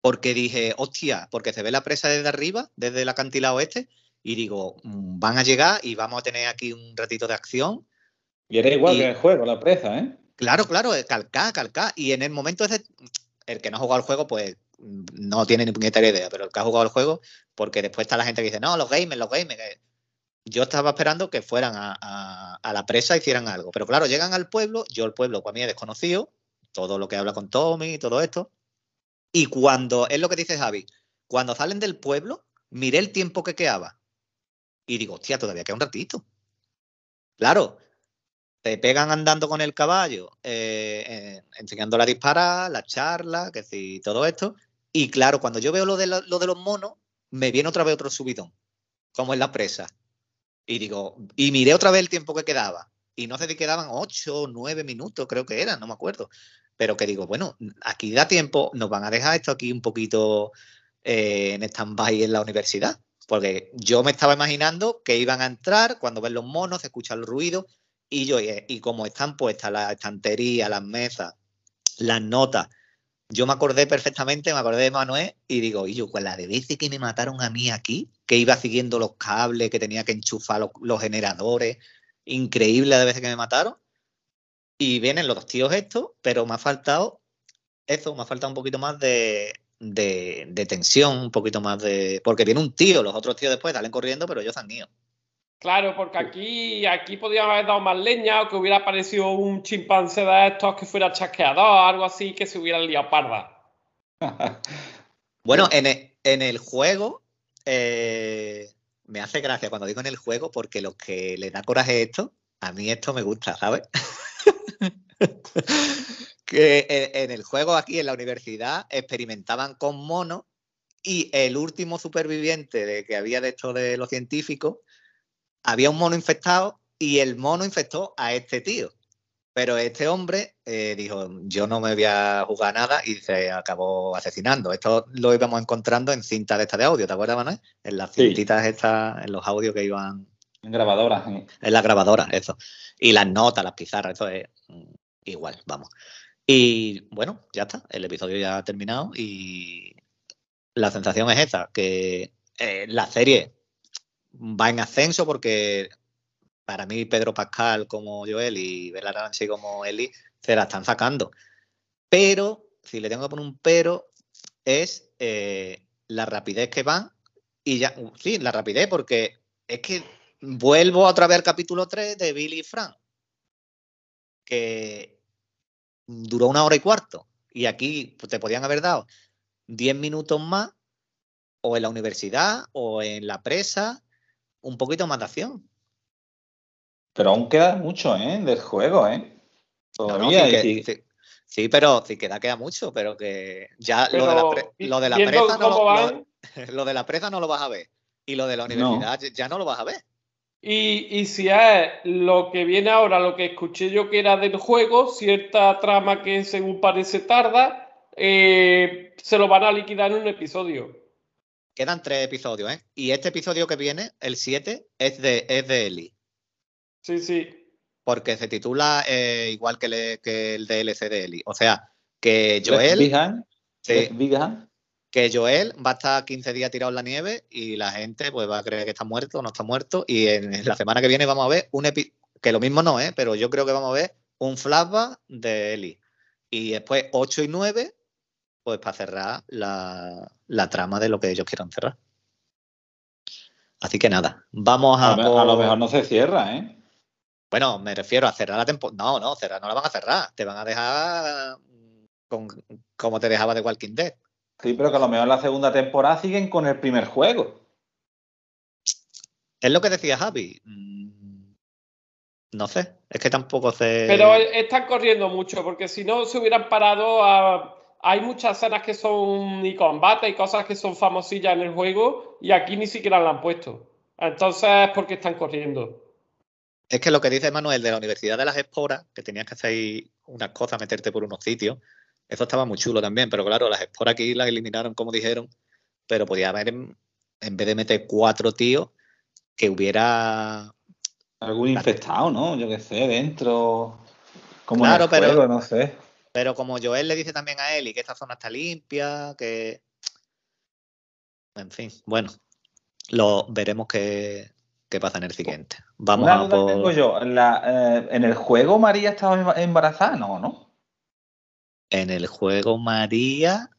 Porque dije, hostia, porque se ve la presa desde arriba, desde el acantilado este, y digo, mm, van a llegar y vamos a tener aquí un ratito de acción. Y era igual que el juego, la presa, ¿eh? Claro, claro, calcá, calcá. Y en el momento ese, el que no ha jugado el juego, pues no tiene ni puñetera idea, pero el que ha jugado el juego, porque después está la gente que dice, no, los gamers, los gamers. Yo estaba esperando que fueran a, a, la presa hicieran algo. Pero claro, llegan al pueblo, yo el pueblo para mí es desconocido, todo lo que habla con Tommy y todo esto. Y cuando, es lo que dice Javi, cuando salen del pueblo, miré el tiempo que quedaba. Y digo, hostia, todavía queda un ratito. Claro, te pegan andando con el caballo, eh, eh, enseñándole a disparar, la charla, que sí, todo esto. Y claro, cuando yo veo lo de, lo de los monos, me viene otra vez otro subidón, como en la presa. Y digo, y miré otra vez el tiempo que quedaba. Y no sé si quedaban ocho o nueve minutos, creo que eran, no me acuerdo pero que digo, bueno, aquí da tiempo, nos van a dejar esto aquí un poquito eh, en stand-by en la universidad. Porque yo me estaba imaginando que iban a entrar cuando ven los monos, se escucha el ruido, y yo, y como están puestas las estanterías, las mesas, las notas, yo me acordé perfectamente, me acordé de Manuel, y digo, y yo, con la de veces que me mataron a mí aquí, que iba siguiendo los cables, que tenía que enchufar los, generadores, increíble de veces que me mataron. Y vienen los dos tíos estos, pero me ha faltado eso, me ha faltado un poquito más de, tensión, un poquito más de. Porque viene un tío, los otros tíos después salen corriendo, pero ellos han ido. Claro, porque aquí, aquí podíamos haber dado más leña o que hubiera aparecido un chimpancé de estos que fuera chasqueador, algo así, que se hubiera liado parda. *laughs* bueno, en el, en el juego eh, me hace gracia cuando digo en el juego porque lo que le da coraje esto, a mí esto me gusta, ¿sabes? *laughs* que en el juego aquí en la universidad experimentaban con monos Y el último superviviente de que había de esto de los científicos, había un mono infectado y el mono infectó a este tío. Pero este hombre eh, dijo, yo no me voy a jugar nada y se acabó asesinando. Esto lo íbamos encontrando en cintas de esta de audio, ¿te acuerdas, Manuel? En las cintitas estas, en los audios que iban... En grabadoras. En las grabadoras, eso. Y las notas, las pizarras, eso es igual, vamos. Y bueno, ya está, el episodio ya ha terminado y la sensación es esa, que eh, la serie va en ascenso porque para mí Pedro Pascal como Joel y Bela Ramsey como Eli se la están sacando. Pero, si le tengo que poner un pero, es eh, la rapidez que van. Y ya, sí, la rapidez, porque es que vuelvo otra vez al capítulo 3 de Billy y Frank, que duró una hora y cuarto. Y aquí te podían haber dado 10 minutos más, o en la universidad, o en la presa, un poquito más de acción. Pero aún queda mucho, ¿eh? Del juego, ¿eh? Todavía. sí, pero sí queda, queda mucho, pero que ya lo de la, lo de la presa no lo, *laughs* lo, de la presa no lo vas a ver. Y lo de la universidad ya no lo vas a ver. Y, y, si es lo que viene ahora, lo que escuché yo que era del juego, cierta trama que según parece tarda, eh, se lo van a liquidar en un episodio. Quedan tres episodios, ¿eh? Y este episodio que viene, el 7, es de, es de Eli. Sí, sí. Porque se titula eh, igual que, el DLC de Eli. O sea, que Joel. que Joel va a estar 15 días tirado en la nieve y la gente pues va a creer que está muerto o no está muerto. Y en la semana que viene vamos a ver un episodio. Que lo mismo no, ¿eh? Pero yo creo que vamos a ver un flashback de Eli. Y después 8 y 9, pues para cerrar la, la trama de lo que ellos quieran cerrar. Así que nada, vamos a. A, lo mejor no se cierra, ¿eh? Bueno, me refiero a cerrar la temporada. No, no, cerrar no la van a cerrar. Te van a dejar con, como te dejaba de Walking Dead. Sí, pero que a lo mejor la segunda temporada siguen con el primer juego. Es lo que decía Javi. Mm, no sé, es que tampoco sé. Pero están corriendo mucho, porque si no se hubieran parado a. Hay muchas escenas que son y combate y cosas que son famosillas en el juego y aquí ni siquiera la han puesto. Entonces, ¿por qué están corriendo? Es que lo que dice Manuel de la Universidad de las Esporas, que tenías que hacer unas cosas, meterte por unos sitios, eso estaba muy chulo también, pero claro, las esporas aquí las eliminaron como dijeron, pero podía haber, en, vez de meter cuatro tíos, que hubiera... Algún infectado, ¿no? Yo qué sé, dentro... Como claro, pero, no sé. Pero como Joel le dice también a Eli que esta zona está limpia, que... En fin, bueno, lo veremos que qué pasa en el siguiente. Vamos a por... yo. Eh, ¿En el juego María estaba embarazada? No, ¿no? En el juego María.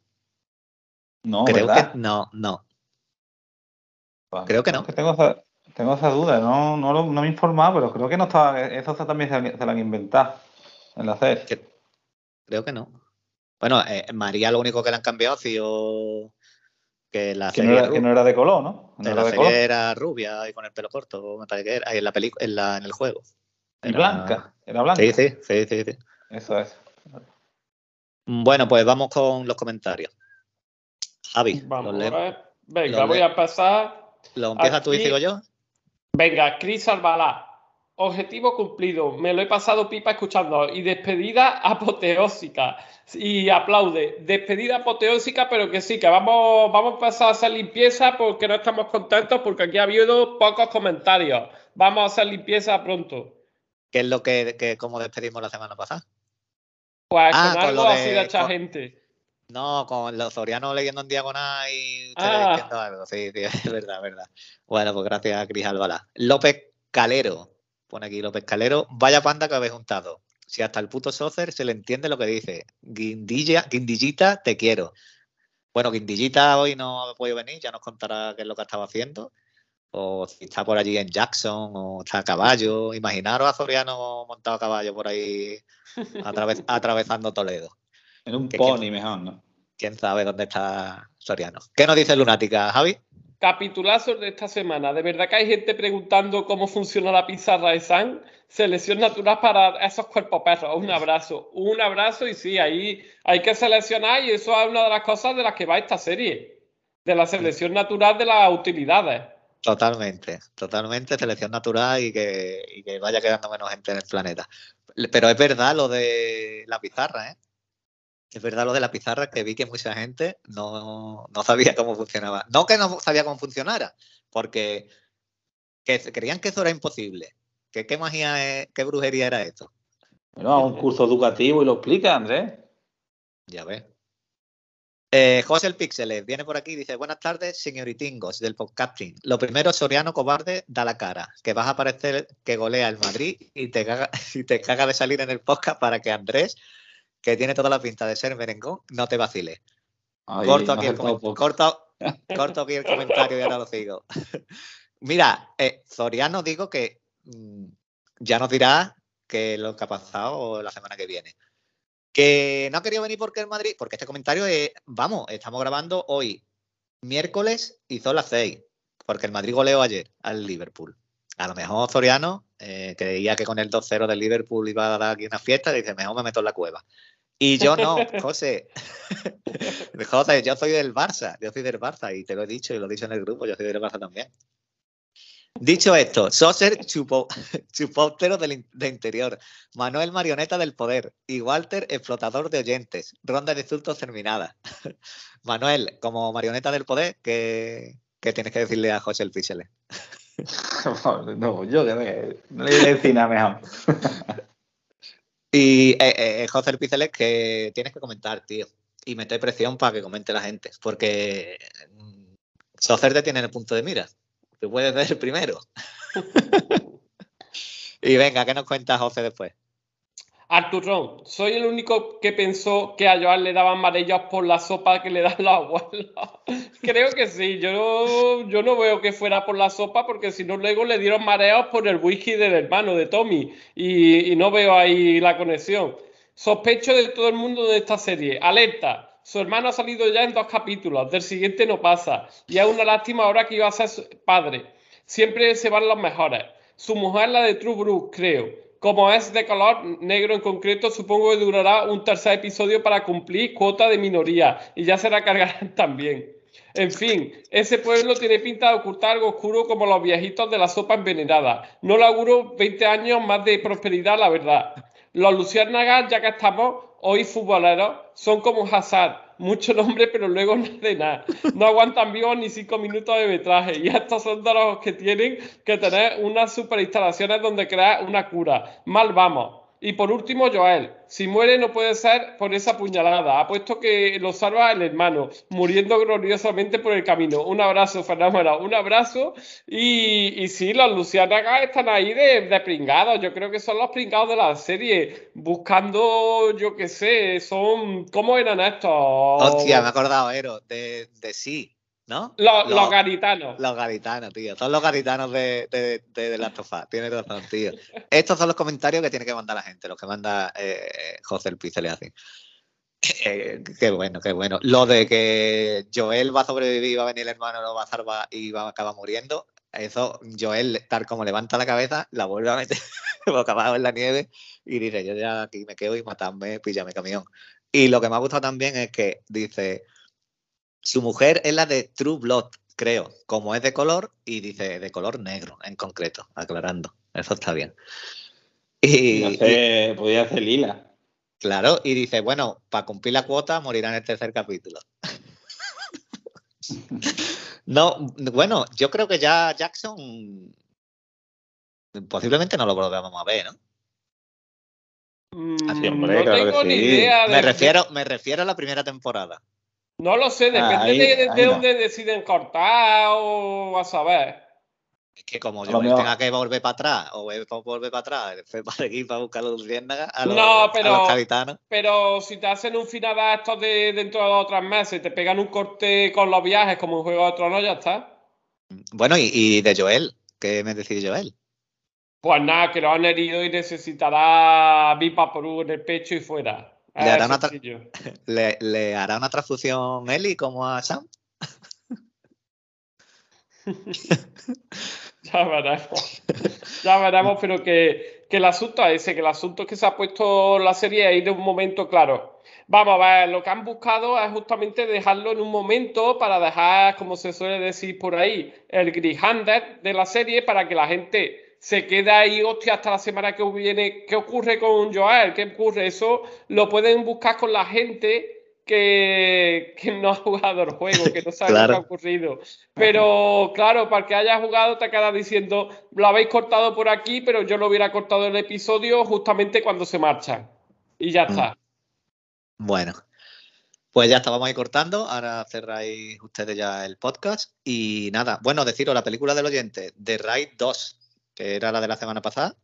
No, creo que no, no. creo que no. tengo, esa, tengo esa duda, no, no, me he informado, pero creo que no estaba. Eso también se, se lo han inventado en la serie. Creo que no. Bueno, eh, María lo único que le han cambiado ha sido que la que, no era, de color, ¿no? la serie era rubia y con el pelo corto, me parece que era, en, la en, la, en el juego. Era... blanca, era blanca. Sí, sí, sí, sí, sí. Eso es. Bueno, pues vamos con los comentarios. Javi, vamos a ver. Venga, voy a pasar. ¿Lo empiezas tú y sigo yo? Venga, Cris Albalá. Objetivo cumplido. Me lo he pasado pipa escuchando. Y despedida apoteósica. Y aplaude. Despedida apoteósica, pero que sí, que vamos, vamos a pasar a hacer limpieza porque no estamos contentos porque aquí ha habido pocos comentarios. Vamos a hacer limpieza pronto. ¿Qué es lo que, que como despedimos la semana pasada? Pues ah, con algo así de esta gente. No, con los Sorianos leyendo en diagonal y ustedes ah. diciendo algo. Sí, sí, *laughs* es verdad, es verdad. Bueno, pues gracias a Cris Albalá. López Calero pone aquí López Calero, vaya panda que habéis juntado. Si hasta el puto Socer se le entiende lo que dice. Guindilla, Guindillita, te quiero. Bueno, Guindillita hoy no ha podido venir, ya nos contará qué es lo que ha estado haciendo. O si está por allí en Jackson, o está a caballo. Imaginaros a Soriano montado a caballo por ahí *laughs* atravesando Toledo. En un pony mejor, ¿no? Quién sabe dónde está Soriano. ¿Qué nos dice Lunática, Javi? Capitulazos de esta semana. De verdad que hay gente preguntando cómo funciona la pizarra de San. Selección natural para esos cuerpos perros. Un abrazo. Un abrazo y sí, ahí hay que seleccionar y eso es una de las cosas de las que va esta serie. de la selección natural de las utilidades. Totalmente, totalmente selección natural y que, y que vaya quedando menos gente en el planeta. Pero es verdad lo de la pizarra, ¿eh? Es verdad lo de la pizarra que vi que mucha gente no, no sabía cómo funcionaba. No que no sabía cómo funcionara, porque que creían que eso era imposible. Que qué magia, qué brujería era esto. Bueno, un curso educativo y lo explica, Andrés. Ya ves. Eh, José el Pixeles viene por aquí y dice: Buenas tardes, señoritingos del podcasting. Lo primero, Soriano cobarde, da la cara. Que vas a parecer que golea el Madrid y te caga, *laughs* y te caga de salir en el podcast para que Andrés, que tiene toda la pinta de ser merengón, no te vacile. corto, aquí el corto, *laughs* corto, aquí el comentario y ahora lo sigo. *laughs* Mira, eh, Soriano digo que mm, ya nos dirá que lo que ha pasado la semana que viene. Que no ha querido venir porque el Madrid, porque este comentario es, vamos, estamos grabando hoy, miércoles y son las seis, porque el Madrid goleó ayer al Liverpool. A lo mejor Soriano eh, creía que con el 2-0 del Liverpool iba a dar aquí una fiesta y dice, mejor me meto en la cueva. Y yo no, *laughs* José. *laughs* José, yo soy del Barça, yo soy del Barça y te lo he dicho y lo he dicho en el grupo, yo soy del Barça también. Dicho esto, Soser chupó, *laughs* chupóptero de interior, Manuel marioneta del poder y Walter explotador de oyentes. Ronda de insultos terminada. Manuel, como marioneta del poder, ¿qué, tienes que decirle a José el Píxele? *laughs* no, yo que no le decir nada mejor. *laughs* y eh, eh, José el Píxele, que tienes que comentar, tío, y meter presión para que comente la gente, porque mm, Socer te tiene en el punto de mira te puedes ver primero. *laughs* y venga, ¿qué nos cuenta José después? Arturón, soy el único que pensó que a Joan le daban mareos por la sopa que le dan los abuelos. *laughs* Creo que sí, yo no, yo no veo que fuera por la sopa porque si no luego le dieron mareos por el whisky del hermano de Tommy y, y no veo ahí la conexión. Sospecho de todo el mundo de esta serie. Alerta, su hermano ha salido ya en dos capítulos, del siguiente no pasa. Y es una lástima ahora que iba a ser padre. Siempre se van los mejores. Su mujer, la de True Bruce, creo. Como es de color negro en concreto, supongo que durará un tercer episodio para cumplir cuota de minoría y ya se la cargarán *laughs* también. En fin, ese pueblo tiene pinta de ocultar algo oscuro como los viejitos de la sopa envenenada. No le auguro 20 años más de prosperidad, la verdad. Los luciérnagas, ya que estamos, hoy futboleros son como Hazard, mucho nombre, pero luego *laughs* no de nada. No aguantan vivos ni cinco minutos de metraje. Y estos son de los que tienen que tener unas super instalaciones donde crear una cura. Mal vamos. Y por último, Joel. Si muere no puede ser por esa puñalada. Ha puesto que lo salva el hermano, muriendo gloriosamente por el camino. Un abrazo, Fernando. Un abrazo. Y, y sí, los Lucianagas están ahí de, pringados. Yo creo que son los pringados de la serie. Buscando, yo qué sé, son... ¿Cómo eran estos? Hostia, me he acordado, Ero, de sí. ¿No? Los, los, garitanos. Los garitanos, tío. Son los garitanos de, de, de, Last of Us. Tienes razón, tío. Estos son los comentarios que tiene que mandar la gente, los que manda eh, José el Pizza le hace. Eh, qué bueno, qué bueno. Lo de que Joel va a sobrevivir, va a venir el hermano, lo va a salvar y va a acabar muriendo. Eso, Joel, tal como levanta la cabeza, la vuelve a meter *laughs* boca abajo en la nieve y dice: Yo ya aquí me quedo y matadme, píllame camión. Y lo que me ha gustado también es que dice: su mujer es la de True Blood, creo, como es de color y dice de color negro en concreto, aclarando. Eso está bien. Y, podía hacer lila. Claro, y dice, bueno, para cumplir la cuota morirá en el tercer capítulo. *laughs* no, bueno, yo creo que ya Jackson posiblemente no lo volvamos a ver, ¿no? Mm, no tengo ni idea. me, refiero, me refiero a la primera temporada. No lo sé, depende de, dónde deciden cortar o a saber. Es que como yo tenga que volver para atrás o volver para atrás, *laughs* para seguir para buscar los a los, no, pero, Pero si te hacen un final de estos de dentro de dos o tres meses, te pegan un corte con los viajes como un juego de tronos, ya está. Bueno, y, de Joel, ¿qué me decís Joel? Pues nada, que lo han herido y necesitará Vipaporú en el pecho y fuera. ¿Le, hará una *laughs* ¿Le, hará una transfusión Eli como a Sam? *laughs* ya veremos. Ya veremos, pero que, el asunto es ese, que el asunto es que se ha puesto la serie ahí de un momento claro. Vamos a ver, lo que han buscado es justamente dejarlo en un momento para dejar, como se suele decir por ahí, el grihander de la serie para que la gente se quede ahí, hostia, hasta la semana que viene. ¿Qué ocurre con Joel? ¿Qué ocurre? Eso lo pueden buscar con la gente que, no ha jugado el juego, que no *laughs* sabe lo que ha ocurrido. Pero claro, para que haya jugado te queda diciendo, lo habéis cortado por aquí, pero yo lo hubiera cortado el episodio justamente cuando se marchan. Y ya mm. está. Bueno, pues ya estábamos ahí cortando. Ahora cerráis ustedes ya el podcast. Y nada, bueno, deciros la película del oyente, The Raid 2, que era la de la semana pasada,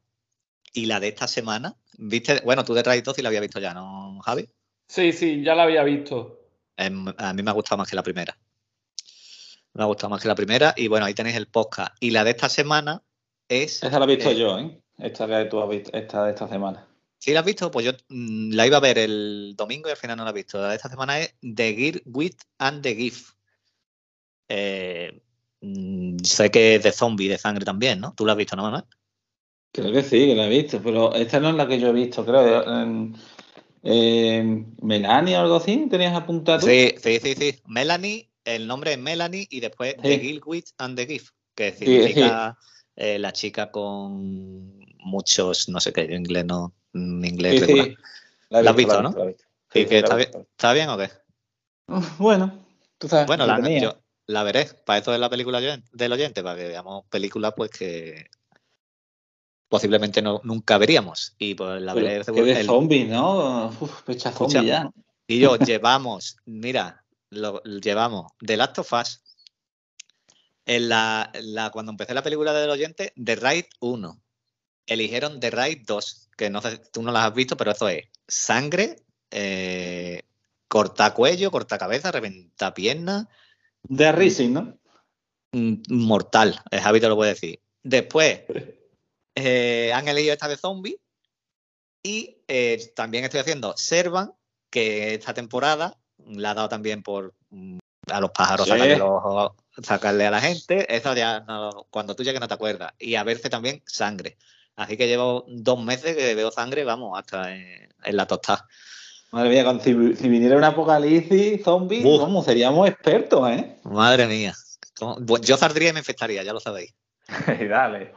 y la de esta semana. ¿Viste? Bueno, tú Raid 2 sí la había visto ya, ¿no, Javi? Sí, sí, ya la había visto. A mí me ha gustado más que la primera. Me ha gustado más que la primera. Y bueno, ahí tenéis el podcast. Y la de esta semana es. Esta la he visto eh, yo, ¿eh? Esta que tú has visto, esta de esta semana. ¿Sí la has visto? Pues yo mm, la iba a ver el domingo y al final no la he visto. La de esta semana es The Gear With and the Gift. Eh, mm, sé que es de zombie, de sangre también, ¿no? ¿Tú la has visto, no, Manuel? Creo que sí, que la he visto, pero esta no es la que yo he visto, creo. Eh, ¿Melanie o algo así? ¿Tenías apuntado? Sí, sí, sí, sí. Melanie, el nombre es Melanie y después The Guild With and the Gift, que significa eh, la chica con muchos, no sé qué, inglés no, inglés. Sí, La, has visto, ¿no? está, bien, o qué? Bueno, tú sabes. Bueno, la, yo, la veré. Para eso es la película del oyente, para que veamos películas pues que posiblemente no, nunca veríamos. Y pues la veré. de zombie, ¿no? Uf, pecha zombie ya. Y yo *laughs* llevamos, mira, lo, llevamos The Last of Us. En la, la, cuando empecé la película del oyente, The Raid 1 eligieron The Raid 2, que no sé, tú no las has visto, pero eso es sangre, eh, corta cuello, corta cabeza, reventa pierna. De Rising, ¿no? Mm, mortal, es hábito lo puedo decir. Después *laughs* eh, han elegido esta de zombie y eh, también estoy haciendo Servan, que esta temporada la ha dado también por mm, a los pájaros sacarle, a la gente. Eso ya cuando tú llegues no te acuerdas. Y a verse también sangre. Así que llevo dos meses que veo sangre, vamos, hasta en, la tostada. Madre mía, si, viniera un apocalipsis zombie, ¿cómo seríamos expertos, ¿eh? Madre mía. Yo saldría y me infectaría, ya lo sabéis. *laughs* Dale.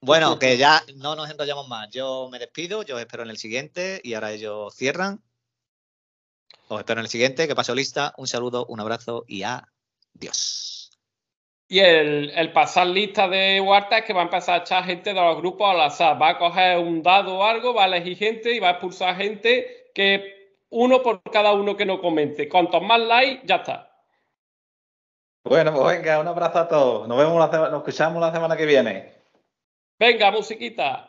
Bueno, que ya no nos enrollamos más. Yo me despido, yo os espero en el siguiente y ahora ellos cierran. Os espero en el siguiente, que paso lista. Un saludo, un abrazo y adiós. Y el, pasar lista de Huerta es que va a empezar a echar gente de los grupos al azar. Va a coger un dado o algo, va a elegir gente y va a expulsar gente que uno por cada uno que no comente. Cuantos más likes, ya está. Bueno, pues venga, un abrazo a todos. Nos vemos, nos escuchamos la semana que viene. Venga, musiquita.